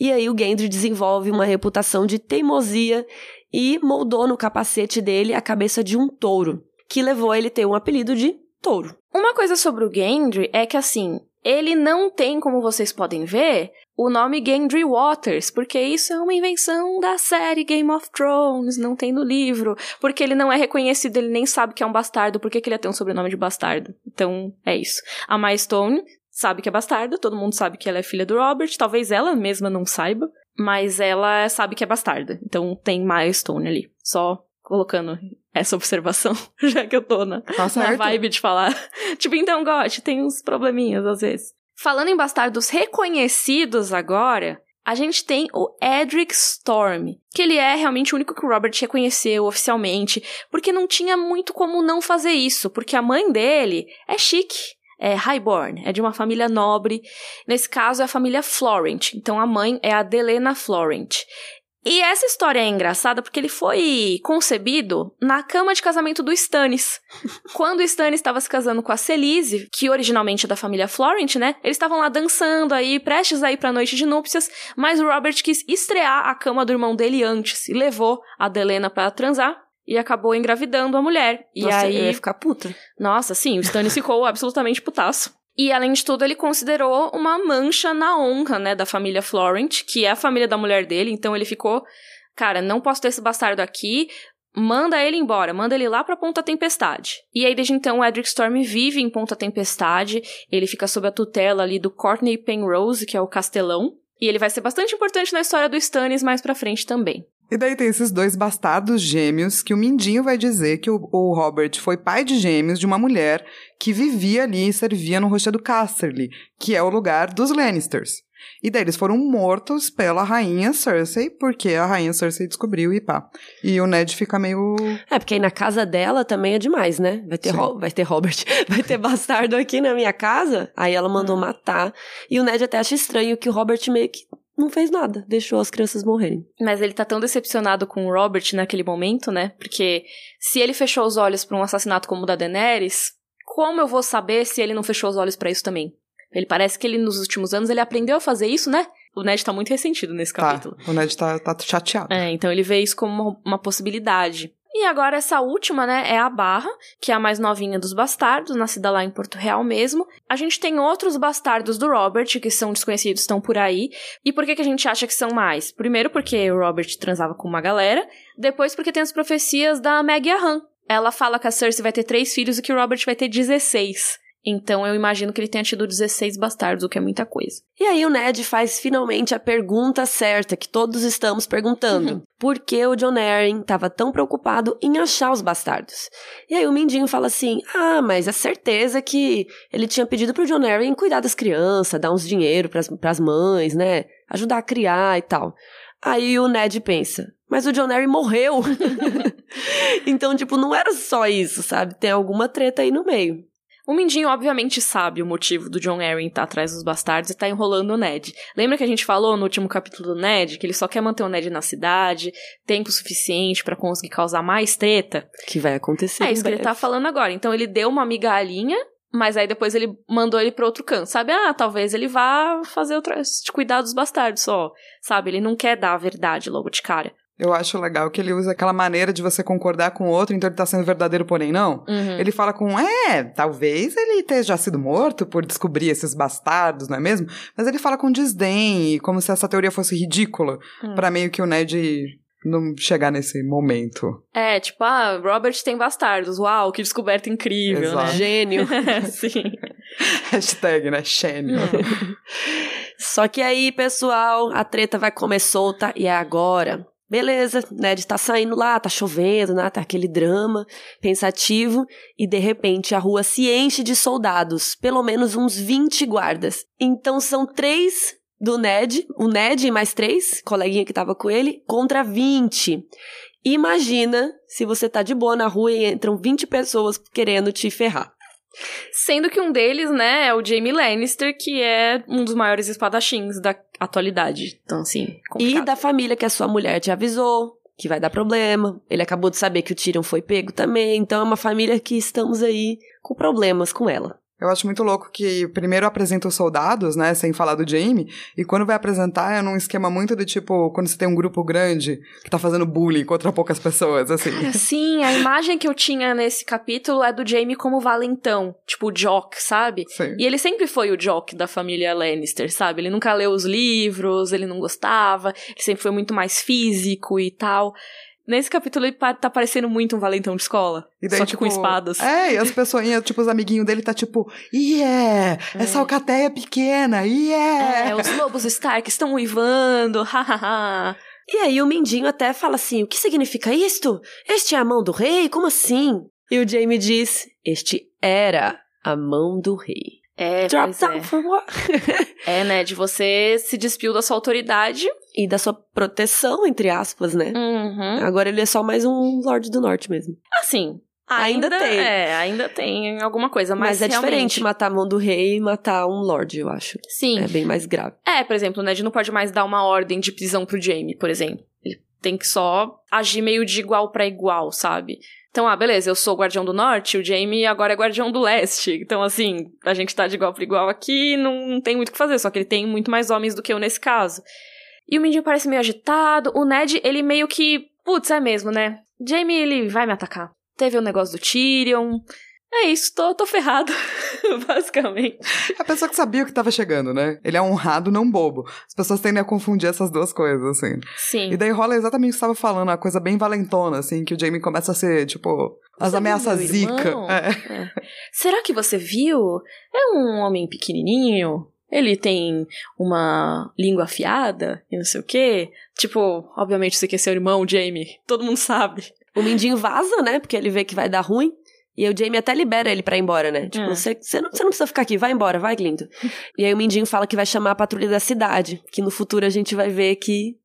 E aí o Gendry desenvolve uma reputação de teimosia e moldou no capacete dele a cabeça de um touro, que levou ele a ter um apelido de touro. Uma coisa sobre o Gendry é que assim, ele não tem, como vocês podem ver, o nome Gendry Waters, porque isso é uma invenção da série Game of Thrones, não tem no livro. Porque ele não é reconhecido, ele nem sabe que é um bastardo, por que ele ia ter um sobrenome de bastardo? Então, é isso. A Milestone sabe que é bastarda, todo mundo sabe que ela é filha do Robert, talvez ela mesma não saiba, mas ela sabe que é bastarda. Então tem Milestone ali. Só colocando essa observação, já que eu tô na, tá na vibe de falar. tipo, então, Gotti, tem uns probleminhas às vezes. Falando em bastardos reconhecidos agora, a gente tem o Edric Storm, que ele é realmente o único que o Robert reconheceu oficialmente, porque não tinha muito como não fazer isso, porque a mãe dele é chique, é highborn, é de uma família nobre. Nesse caso é a família Florent, então a mãe é a Delena Florent. E essa história é engraçada porque ele foi concebido na cama de casamento do Stannis. Quando o Stannis estava se casando com a Celise, que originalmente é da família Florent, né? Eles estavam lá dançando aí, prestes a ir pra noite de núpcias, mas o Robert quis estrear a cama do irmão dele antes e levou a Delena para transar e acabou engravidando a mulher. E Nossa, aí eu ia ficar puta. nossa, sim, o Stannis ficou absolutamente putaço. E, além de tudo, ele considerou uma mancha na honra, né, da família Florent, que é a família da mulher dele. Então, ele ficou, cara, não posso ter esse bastardo aqui, manda ele embora, manda ele lá pra Ponta Tempestade. E aí, desde então, o Edric Storm vive em Ponta Tempestade, ele fica sob a tutela ali do Courtney Penrose, que é o castelão. E ele vai ser bastante importante na história do Stannis mais pra frente também. E daí tem esses dois bastardos gêmeos que o Mindinho vai dizer que o, o Robert foi pai de gêmeos de uma mulher que vivia ali e servia no Rochedo Casterly, que é o lugar dos Lannisters. E daí eles foram mortos pela rainha Cersei, porque a rainha Cersei descobriu e pá. E o Ned fica meio. É, porque aí na casa dela também é demais, né? Vai ter. Ro- vai ter Robert, vai ter bastardo aqui na minha casa. Aí ela mandou matar. E o Ned até acha estranho que o Robert meio que não fez nada, deixou as crianças morrerem. Mas ele tá tão decepcionado com o Robert naquele momento, né? Porque se ele fechou os olhos pra um assassinato como o da Daenerys, como eu vou saber se ele não fechou os olhos pra isso também? Ele parece que ele nos últimos anos ele aprendeu a fazer isso, né? O Ned tá muito ressentido nesse Tá, capítulo. o Ned tá, tá chateado. É, então ele vê isso como uma, uma possibilidade. E agora essa última, né, é a Barra, que é a mais novinha dos bastardos, nascida lá em Porto Real mesmo. A gente tem outros bastardos do Robert, que são desconhecidos, estão por aí. E por que, que a gente acha que são mais? Primeiro porque o Robert transava com uma galera, depois porque tem as profecias da Maggie Han. Ela fala que a Cersei vai ter três filhos e que o Robert vai ter 16. Então eu imagino que ele tenha tido 16 bastardos, o que é muita coisa. E aí o Ned faz finalmente a pergunta certa que todos estamos perguntando. Por que o John Arryn estava tão preocupado em achar os bastardos? E aí o Mindinho fala assim: "Ah, mas é certeza que ele tinha pedido pro John Arryn cuidar das crianças, dar uns dinheiro pras, pras mães, né? Ajudar a criar e tal". Aí o Ned pensa: "Mas o John Arryn morreu". então, tipo, não era só isso, sabe? Tem alguma treta aí no meio. O Mindinho obviamente sabe o motivo do John Arryn estar atrás dos bastardos e tá enrolando o Ned. Lembra que a gente falou no último capítulo do Ned que ele só quer manter o Ned na cidade, tempo suficiente pra conseguir causar mais treta? Que vai acontecer. É isso que ele tá falando agora. Então ele deu uma migalhinha, mas aí depois ele mandou ele pra outro canto, sabe? Ah, talvez ele vá fazer outras, cuidar dos bastardos só, sabe? Ele não quer dar a verdade logo de cara. Eu acho legal que ele usa aquela maneira de você concordar com o outro, então ele tá sendo verdadeiro, porém não. Uhum. Ele fala com, é, talvez ele tenha já sido morto por descobrir esses bastardos, não é mesmo? Mas ele fala com desdém, e como se essa teoria fosse ridícula, Hum. pra meio que o Ned não chegar nesse momento. É, tipo, ah, Robert tem bastardos. Uau, que descoberta incrível, Exato. Gênio. né? Sim. Hashtag, né? Xênio. Só que aí, pessoal, a treta vai comer solta e é agora. Beleza, Ned tá saindo lá, tá chovendo, né? Tá aquele drama pensativo e de repente a rua se enche de soldados, pelo menos uns 20 guardas. Então são três do Ned, o Ned e mais três, coleguinha que tava com ele, contra 20. Imagina se você tá de boa na rua e entram 20 pessoas querendo te ferrar. Sendo que um deles, né, é o Jaime Lannister, que é um dos maiores espadachins da atualidade. Então, assim, E complicado. da família que a sua mulher te avisou que vai dar problema. Ele acabou de saber que o Tyrion foi pego também. Então é uma família que estamos aí com problemas com ela. Eu acho muito louco que primeiro apresenta os soldados, né, sem falar do Jaime, e quando vai apresentar é num esquema muito do tipo, quando você tem um grupo grande que tá fazendo bullying contra poucas pessoas, assim. Sim, a imagem que eu tinha nesse capítulo é do Jaime como valentão, tipo o Jock, sabe? Sim. E ele sempre foi o Jock da família Lannister, sabe? Ele nunca leu os livros, ele não gostava, ele sempre foi muito mais físico e tal. Nesse capítulo ele tá parecendo muito um valentão de escola. E daí, só que tipo, com espadas. É, e as pessoinhas, tipo, os amiguinhos dele tá tipo, yeah, essa alcateia pequena, yeah. É, os lobos Stark estão uivando, hahaha. E aí o Mindinho até fala assim: o que significa isto? Este é a mão do rei? Como assim? E o Jaime diz: este era a mão do rei. É, Drop down é. for what? É, né, de você se despiu da sua autoridade. e da sua proteção, entre aspas, né? Uhum. Agora ele é só mais um Lorde do Norte mesmo. Assim, Ainda tem. É, ainda tem alguma coisa, mas, Mas, é realmente- diferente matar a mão do rei e matar um lord, eu acho. Sim. É bem mais grave. É, por exemplo, o Ned não pode mais dar uma ordem de prisão pro Jaime, por exemplo. Ele tem que só agir meio de igual pra igual, sabe? Então, ah, beleza, eu sou o Guardião do Norte, o Jaime agora é Guardião do Leste. Então, assim, a gente tá de igual pra igual aqui, não, tem muito o que fazer, só que ele tem muito mais homens do que eu nesse caso. E o Mindinho parece meio agitado, o Ned, ele meio que, putz, é mesmo, né? Jaime, ele vai me atacar. Teve o negócio do Tyrion. É isso, tô, tô ferrado, basicamente. A pessoa que sabia o que tava chegando, né? Ele é honrado, não bobo. As pessoas tendem a confundir essas duas coisas, assim. Sim. E daí rola exatamente o que você tava falando, uma coisa bem valentona, assim, que o Jamie começa a ser, tipo, as Você ameaças zica. É. É. Será que você viu? É um homem pequenininho. Ele tem uma língua afiada e não sei o quê. Tipo, obviamente você quer ser irmão, Jamie. Todo mundo sabe. O Mindinho vaza, né? Porque ele vê que vai dar ruim. E aí o Jamie até libera ele pra ir embora, né? Tipo, É. você, você, não, não precisa ficar aqui, vai embora, vai, Glinto. e aí o Mindinho fala que vai chamar a patrulha da cidade. Que no futuro a gente vai ver que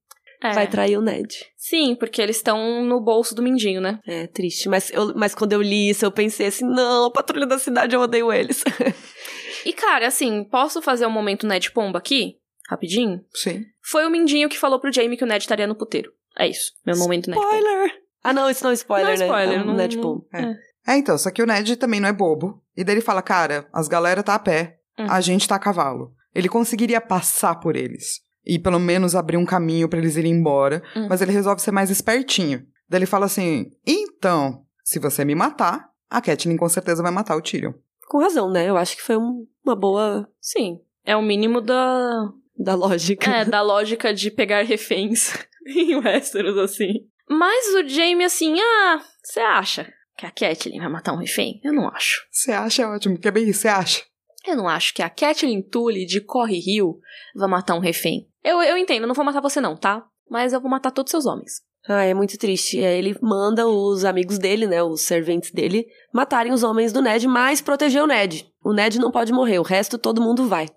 É. vai trair o Ned. Sim, porque eles estão no bolso do Mindinho, né? É triste. Mas, eu, mas quando eu li isso, eu pensei assim: não, a patrulha da cidade, eu odeio eles. E, cara, assim, posso fazer um momento Ned Pomba aqui? Rapidinho? Sim. Foi o Mindinho que falou pro Jamie que o Ned estaria no puteiro. É isso. Meu momento Ned Pomba. Spoiler! Ah, não, isso não é spoiler, Não é né? spoiler, é um não- Ned não- Pum. É. É. É, então, só que o Ned também não é bobo. E daí ele fala, cara, as galera tá a pé, Hum. a gente tá a cavalo. Ele conseguiria passar por eles. E pelo menos abrir um caminho pra eles irem embora. Hum. Mas ele resolve ser mais espertinho. Daí ele fala assim, então, se você me matar, a Catelyn com certeza vai matar o Tyrion. Com razão, né? Eu acho que foi um- uma boa Sim. É o mínimo da, da lógica. É, da lógica de pegar reféns em Westeros, assim. Mas o Jaime, assim, ah, você acha que a Catelyn vai matar um refém? Eu não acho. Você acha ótimo, porque é bem isso, você acha? Eu não acho que a Catelyn Tully de Corre Rio vai matar um refém. Eu, eu entendo, eu não vou matar você não, tá? Mas eu vou matar todos seus homens. Ah, é muito triste. E aí ele manda os amigos dele, né, os serventes dele, matarem os homens do Ned, mas proteger o Ned. O Ned não pode morrer, o resto todo mundo vai.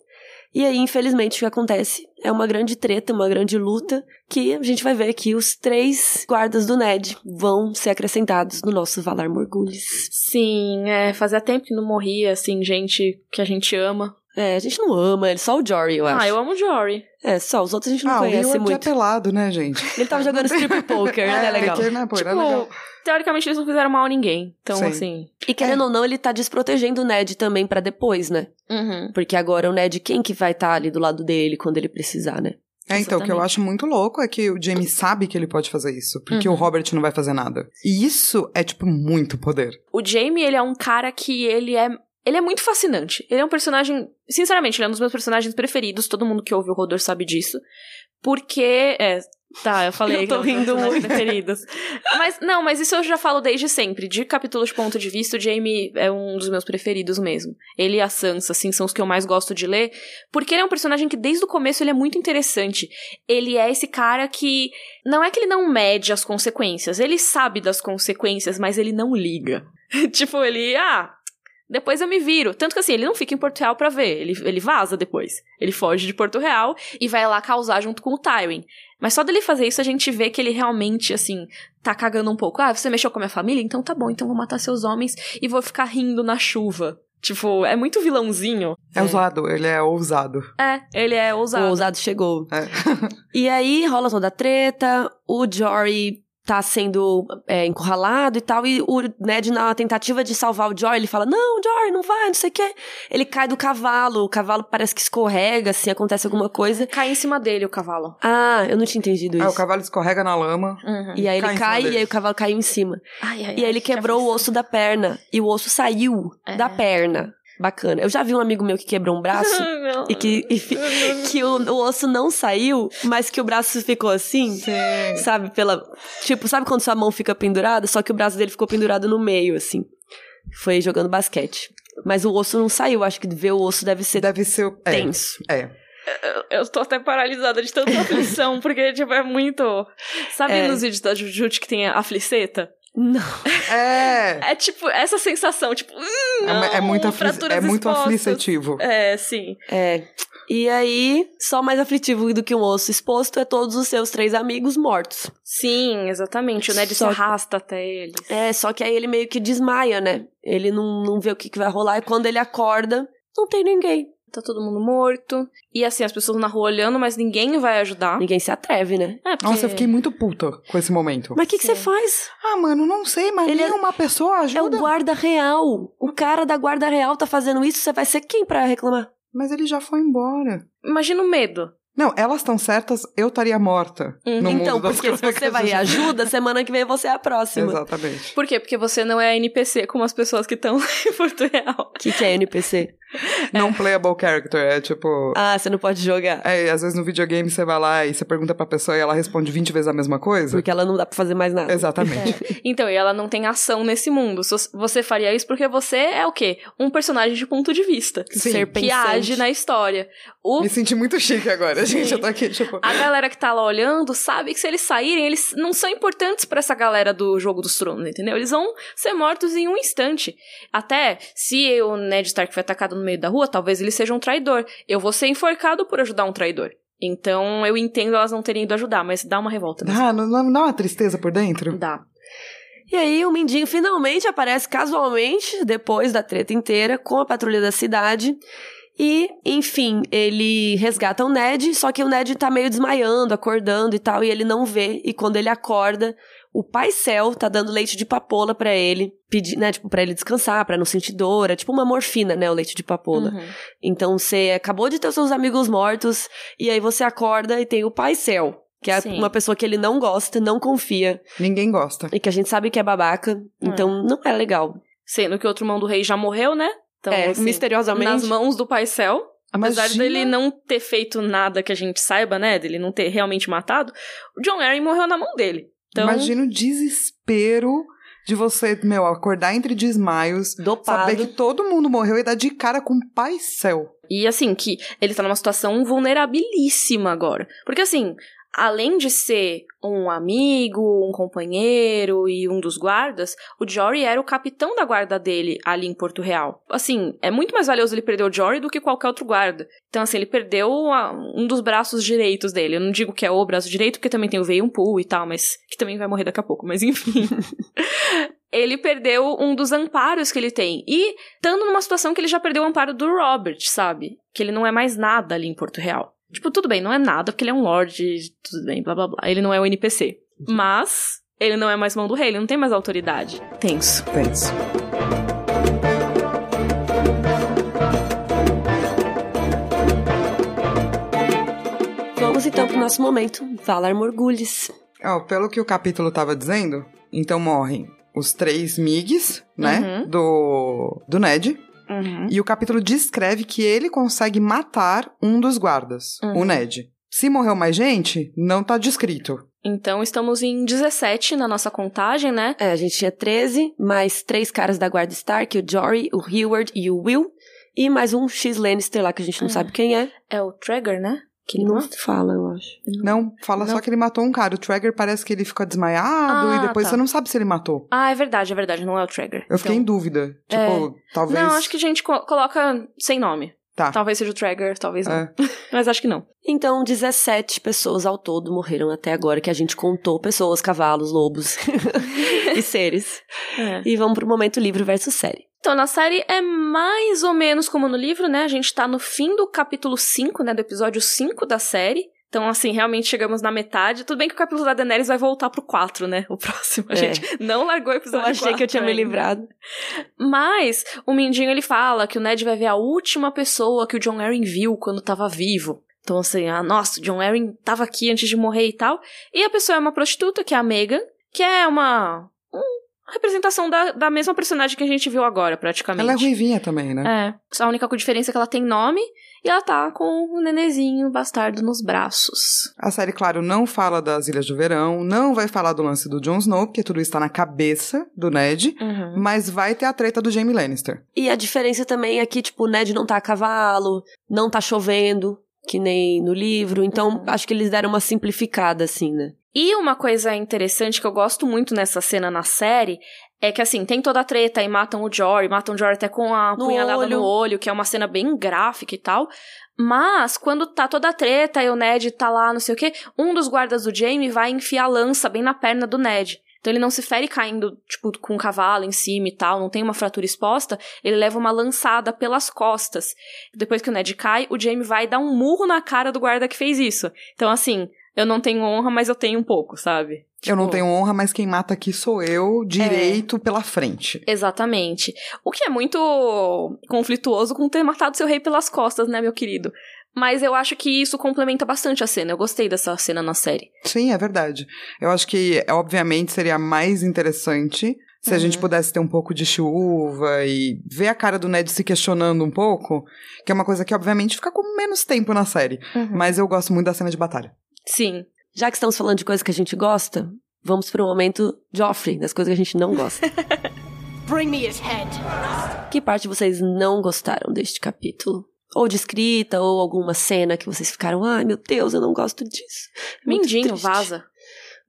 E aí, infelizmente, o que acontece é uma grande treta, uma grande luta, que a gente vai ver que os três guardas do Ned vão ser acrescentados no nosso Valar Morgulhos. Sim, é, fazia tempo que não morria, assim, gente que a gente ama. É, a gente não ama ele, só o Jory, eu acho. Ah, eu amo o Jory. É, só, os outros a gente não ah, o conhece Hayward é muito. pelado, né, gente? Ele tava jogando strip poker, né? É, legal. que, né, pô, era Tipo, legal. teoricamente eles não fizeram mal a ninguém. Então, Sim. assim... E querendo ou não, ele tá desprotegendo o Ned também pra depois, né? Uhum. Porque agora o Ned, quem que vai estar ali do lado dele quando ele precisar, né? É, então, o que eu Exatamente. acho muito louco é que o Jamie sabe que ele pode fazer isso, porque Uhum. o Robert não vai fazer nada. E isso é, tipo, muito poder. O Jamie, ele é um cara que ele é. Ele é muito fascinante. Ele é um personagem. Sinceramente, ele é um dos meus personagens preferidos. Todo mundo que ouve o Rodor sabe disso. Porque. É. Tá, eu falei Eu tô que é rindo muito. preferidos. Mas, não, mas isso eu já falo desde sempre. De capítulos de ponto de vista, o Jamie é um dos meus preferidos mesmo. Ele e a Sansa, assim, são os que eu mais gosto de ler. Porque ele é um personagem que, desde o começo, ele é muito interessante. Ele é esse cara que. Não é que ele não mede as consequências. Ele sabe das consequências, mas ele não liga. tipo, ele. Ah, depois eu me viro. Tanto que assim, ele não fica em Porto Real pra ver. Ele, ele vaza depois. Ele foge de Porto Real e vai lá causar junto com o Tywin. Mas só dele fazer isso, a gente vê que ele realmente, assim, tá cagando um pouco. Ah, você mexeu com a minha família? Então tá bom, então vou matar seus homens e vou ficar rindo na chuva. Tipo, é muito vilãozinho. É, ousado, ele é ousado. É, ele é O ousado. ousado chegou. É. E aí rola toda a treta, o Jory tá sendo é, encurralado e tal, e o Ned, na tentativa de salvar o Jory, ele fala, não, Jory, não vai, não sei o quê. Ele cai do cavalo, o cavalo parece que escorrega, assim, acontece alguma coisa. Cai em cima dele o cavalo. Ah, eu não tinha entendido isso. o cavalo escorrega na lama. Uhum. E aí Cai ele cai dele. e aí o cavalo caiu em cima. Ai, ai, E aí ele que quebrou o osso da perna. E o osso saiu É. da perna. Bacana. Eu já vi um amigo meu que quebrou um braço e que, e fi- que o, o osso não saiu, mas que o braço ficou assim. Sim. Sabe, pela. Tipo, sabe quando sua mão fica pendurada? Só que o braço dele ficou pendurado no meio, assim. Foi jogando basquete. Mas o osso não saiu. Acho que ver o osso deve ser Deve ser. o- É, tenso. é. Eu tô até paralisada de tanta aflição, porque, tipo, é muito. Sabe É. nos vídeos da Jujutsu que tem a afliceta? Não. É. É tipo essa sensação, tipo, hum, É, não, é muito, afli é muito aflicitivo. É, sim. É. E aí, só mais aflitivo do que um osso exposto é todos os seus três amigos mortos. Sim, exatamente. O Ned Só se arrasta até eles. É, só que aí ele meio que desmaia, né? Ele não, não vê o que, que vai rolar e quando ele acorda, não tem ninguém. Tá todo mundo morto. E assim, as pessoas na rua olhando, mas ninguém vai ajudar. Ninguém se atreve, né? É, porque... Nossa, eu fiquei muito puta com esse momento. Mas o que, que você faz? Ah, mano, não sei, mas Ele é- nenhuma pessoa É o ajuda. guarda real. O cara da guarda real tá fazendo isso, você vai ser quem pra reclamar? Mas ele já foi embora. Imagina o medo. Não, elas estão certas, eu estaria morta. Uhum. No então, mundo das porque se você vai e ajuda, semana que vem você é a próxima. Exatamente. Por quê? Porque você não é NPC como as pessoas que estão em Porto Real. O que, que é NPC? Não playable character, é tipo. Ah, você não pode jogar. É, às vezes no videogame você vai lá e você pergunta pra pessoa e ela responde 20 vezes a mesma coisa. Porque ela não dá pra fazer mais nada. Exatamente. Então, e ela não tem ação nesse mundo. Você faria isso porque você é o quê? Um personagem de ponto de vista. Sim. Ser Que age na história. O Me senti muito chique agora, gente. Sim. Eu tô aqui, tipo. A galera que tá lá olhando sabe que se eles saírem, eles não são importantes pra essa galera do Jogo dos Tronos, entendeu? Eles vão ser mortos em um instante. Até se o Ned Stark foi atacado no meio da rua, talvez ele seja um traidor. Eu vou ser enforcado por ajudar um traidor. Então eu entendo elas não terem ido ajudar, mas dá uma revolta. Ah, não, não dá uma tristeza por dentro? Dá. E aí o Mindinho finalmente aparece casualmente, depois da treta inteira, com a patrulha da cidade. E, enfim, ele resgata o Ned, só que o Ned tá meio desmaiando, acordando e tal, e ele não vê. E quando ele acorda, o pai Céu tá dando leite de papoula pra ele, pedir, né, tipo, pra ele descansar, pra não sentir dor. É tipo uma morfina, né, o leite de papoula. Uhum. Então você acabou de ter os seus amigos mortos, e aí você acorda e tem o pai Céu, que é Sim. uma pessoa que ele não gosta, não confia, Ninguém gosta. e que a gente sabe que é babaca, então não é legal. Sendo que o outro mão do rei já morreu, né? Então, é, assim, misteriosamente. nas mãos do Pai Céu. Apesar Imagina- dele não ter feito nada que a gente saiba, né? Dele não ter realmente matado, o John Arryn morreu na mão dele. Então, Imagina o desespero de você, meu, acordar entre desmaios, Dopado. saber que todo mundo morreu e dar de cara com o pai céu. E assim, que ele tá numa situação vulnerabilíssima agora. Porque assim, além de ser um amigo, um companheiro e um dos guardas, o Jory era o capitão da guarda dele ali em Porto Real. Assim, é muito mais valioso ele perder o Jory do que qualquer outro guarda. Então, assim, ele perdeu um dos braços direitos dele. Eu não digo que é o braço direito, porque também tem o Veio Pool e tal, mas que também vai morrer daqui a pouco, mas enfim. ele perdeu um dos amparos que ele tem. E estando numa situação que ele já perdeu o amparo do Robert, sabe? Que ele não é mais nada ali em Porto Real. Tipo, tudo bem, não é nada, porque ele é um lord, tudo bem, blá blá blá. Ele não é o NPC. Mas ele não é mais mão do rei, ele não tem mais autoridade. Tenso. Penso. Vamos então pro nosso momento, Valar Morgulhos. Ó, pelo que o capítulo tava dizendo, então morrem os três Migs, né? Uhum. Do, do Ned. Uhum. E o capítulo descreve que ele consegue matar um dos guardas, Uhum. o Ned. Se morreu mais gente, não tá descrito. Então estamos em 17 na nossa contagem, né? É, a gente tinha 13, mais três caras da guarda Stark, o Jory, o Heward e o Will. E mais um X Lannister lá que a gente não Ah. sabe quem é. É o Trigger, né? Que ele não mata? fala, eu acho. Não, fala Não. só que ele matou um cara. O Trigger parece que ele ficou desmaiado Ah, e depois tá. você não sabe se ele matou. Ah, é verdade, é verdade, não é o Trigger. Eu fiquei em Então- dúvida. Tipo, talvez. Não, acho que a gente co- coloca sem nome. Tá. Talvez seja o Trigger, talvez não. É. Mas acho que não. Então, 17 pessoas ao todo morreram até agora, que a gente contou. Pessoas, cavalos, lobos e seres. É. E vamos pro momento livro versus série. Então, na série é mais ou menos como no livro, né? A gente tá no fim do capítulo 5, né? Do episódio 5 da série. Então, assim, realmente chegamos na metade. Tudo bem que o capítulo da Daenerys vai voltar pro 4, né? O próximo. A É. gente não largou o Eu episódio achei que eu 4 tinha me livrado. Mas o Mindinho ele fala que o Ned vai ver a última pessoa que o John Arryn viu quando tava vivo. Então, assim, ah, nossa, o John Arryn tava aqui antes de morrer e tal. E a pessoa é uma prostituta, que é a Megan, que é uma. uma representação da, da mesma personagem que a gente viu agora, praticamente. Ela é ruivinha também, né? É. A única diferença é que ela tem nome e ela tá com o nenezinho bastardo nos braços. A série, claro, não fala das Ilhas do Verão, não vai falar do lance do Jon Snow, porque tudo está na cabeça do Ned, Uhum. mas vai ter a treta do Jaime Lannister. E a diferença também é que, tipo, o Ned não tá a cavalo, não tá chovendo, que nem no livro. Então, Uhum. acho que eles deram uma simplificada, assim, né? E uma coisa interessante que eu gosto muito nessa cena na série é que assim, tem toda a treta e matam o Jory, matam o Jory até com a No punhalada olho. no olho, que é uma cena bem gráfica e tal. Mas, quando tá toda a treta e o Ned tá lá, não sei o quê, um dos guardas do Jamie vai enfiar a lança bem na perna do Ned. Então ele não se fere caindo, tipo, com um cavalo em cima e tal, não tem uma fratura exposta, ele leva uma lançada pelas costas. Depois que o Ned cai, o Jamie vai dar um murro na cara do guarda que fez isso. Então, assim, eu não tenho honra, mas eu tenho um pouco, sabe? Eu não Tipo, tenho honra, mas quem mata aqui sou eu, direito pela frente. Exatamente. O que é muito conflituoso com ter matado seu rei pelas costas, né, meu querido? Mas eu acho que isso complementa bastante a cena. Eu gostei dessa cena na série. Sim, é verdade. Eu acho que, obviamente, seria mais interessante se a Uhum. gente pudesse ter um pouco de chuva e ver a cara do Ned se questionando um pouco, que é uma coisa que, obviamente, fica com menos tempo na série. Mas eu gosto muito da cena de batalha. Sim. Já que estamos falando de coisas que a gente gosta, vamos pro momento Joffrey, das coisas que a gente não gosta. Bring me his head. que parte vocês não gostaram deste capítulo? Ou de escrita, ou alguma cena que vocês ficaram, ai meu Deus, eu não gosto disso. É Mindinho, triste. vaza.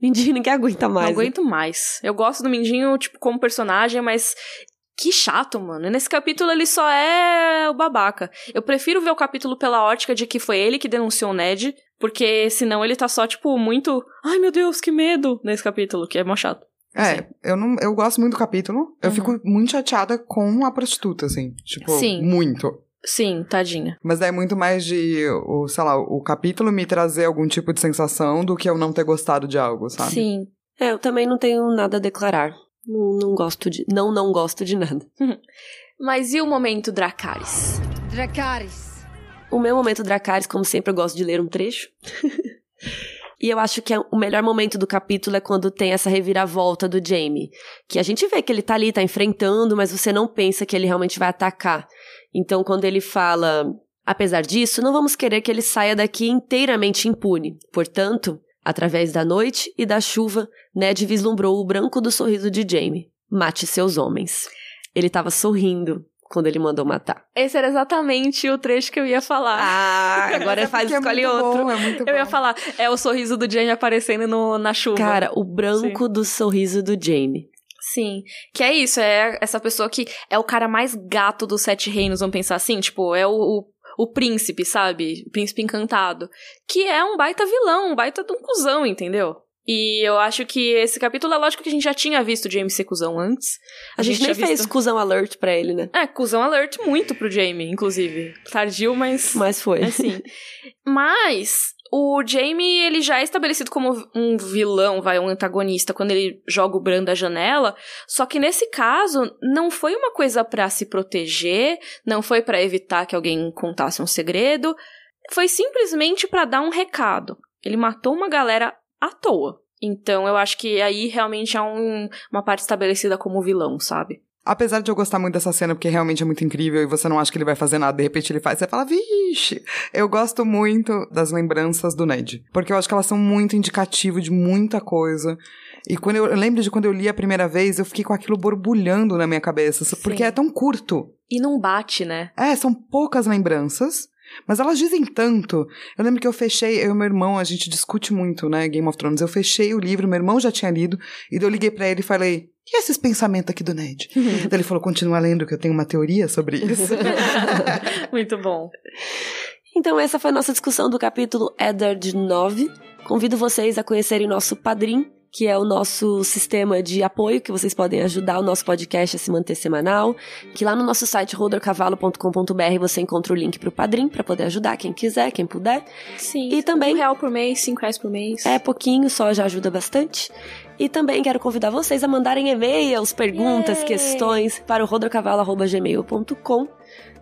Mindinho, ninguém aguenta mais. não né? aguento mais. Eu gosto do Mindinho, tipo, como personagem, mas que chato, mano. Nesse capítulo ele só é o babaca. Eu prefiro ver o capítulo pela ótica de que foi ele que denunciou o Ned, porque senão ele tá só, tipo, muito. Ai meu Deus, que medo! Nesse capítulo, que é mó chato. É, eu, não, eu gosto muito do capítulo. Eu Uhum. fico muito chateada com a prostituta, assim. Tipo, Sim. muito. Sim, tadinha. Mas daí é muito mais de, o, sei lá, o capítulo me trazer algum tipo de sensação do que eu não ter gostado de algo, sabe? Sim. É, eu também não tenho nada a declarar. Não, não gosto de. Não, não gosto de nada. Mas e o momento Dracarys? Dracarys. O meu momento Dracarys, como sempre, eu gosto de ler um trecho. e eu acho que é- o melhor momento do capítulo é quando tem essa reviravolta do Jamie. Que a gente vê que ele tá ali, tá enfrentando, mas você não pensa que ele realmente vai atacar. Então, quando ele fala. Apesar disso, não vamos querer que ele saia daqui inteiramente impune. Portanto, através da noite e da chuva, Ned vislumbrou o branco do sorriso de Jamie. Mate seus homens. Ele tava sorrindo quando ele mandou matar. Esse era exatamente o trecho que eu ia falar. Ah, agora faz, é escolhe muito outro. bom, é muito Eu ia falar, é o sorriso do Jamie aparecendo no, na chuva. Cara, o branco do sorriso do Jamie. Sim. Que é isso, é essa pessoa que é o cara mais gato dos sete reinos, vamos pensar assim, tipo, é o, o, o príncipe, sabe? O príncipe encantado. Que é um baita vilão, um baita de um cuzão, entendeu? E eu acho que esse capítulo é lógico que a gente já tinha visto o Jamie ser cuzão antes. A, gente, nem tinha fez visto- cuzão alert pra ele, né? É, cuzão alert muito pro Jamie, inclusive. Tardio, mas. Mas foi. Assim. Mas o Jamie, ele já é estabelecido como um vilão, vai, um antagonista, quando ele joga o Bran da janela. Só que nesse caso, não foi uma coisa pra se proteger, não foi pra evitar que alguém contasse um segredo. Foi simplesmente pra dar um recado. Ele matou uma galera à toa. Então eu acho que aí realmente é um- uma parte estabelecida como vilão, sabe? Apesar de eu gostar muito dessa cena, porque realmente é muito incrível e você não acha que ele vai fazer nada, de repente ele faz, você fala, vixe! Eu gosto muito das lembranças do Ned. Porque eu acho que elas são muito indicativo de muita coisa. E quando eu, eu lembro de quando eu li a primeira vez, eu fiquei com aquilo borbulhando na minha cabeça. Porque Sim. é tão curto. E não bate, né? É, são poucas lembranças. Mas elas dizem tanto. Eu lembro que eu fechei, eu e meu irmão, a gente discute muito, né, Game of Thrones. Eu fechei o livro, meu irmão já tinha lido, e daí eu liguei pra ele e falei: e esses pensamentos aqui do Ned? daí ele falou: continua lendo, que eu tenho uma teoria sobre isso. Muito bom. Então, essa foi a nossa discussão do capítulo Eddard 9. Convido vocês a conhecerem nosso Padrim, que é o nosso sistema de apoio que vocês podem ajudar o nosso podcast a se manter semanal. Que lá no nosso site rodercavalo.com.br você encontra o link pro Padrim para poder ajudar quem quiser, quem puder. Sim. E também- Um real por mês, cinco reais por mês. É pouquinho, só já ajuda bastante. E também quero convidar vocês a mandarem e-mails, perguntas, Yay! questões para o rodercavalo.gmail.com.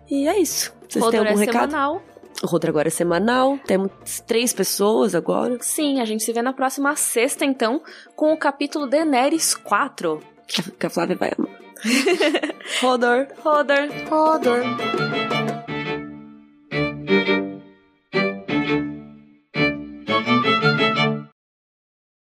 E é isso. Vocês Rodor têm algum é recado? semanal. O Rodro agora é semanal. Temos três pessoas agora. Sim, a gente se vê na próxima sexta, então, com o capítulo Daenerys 4. Que a- que a Flávia vai amar. Rodor. Rodor. Rodor.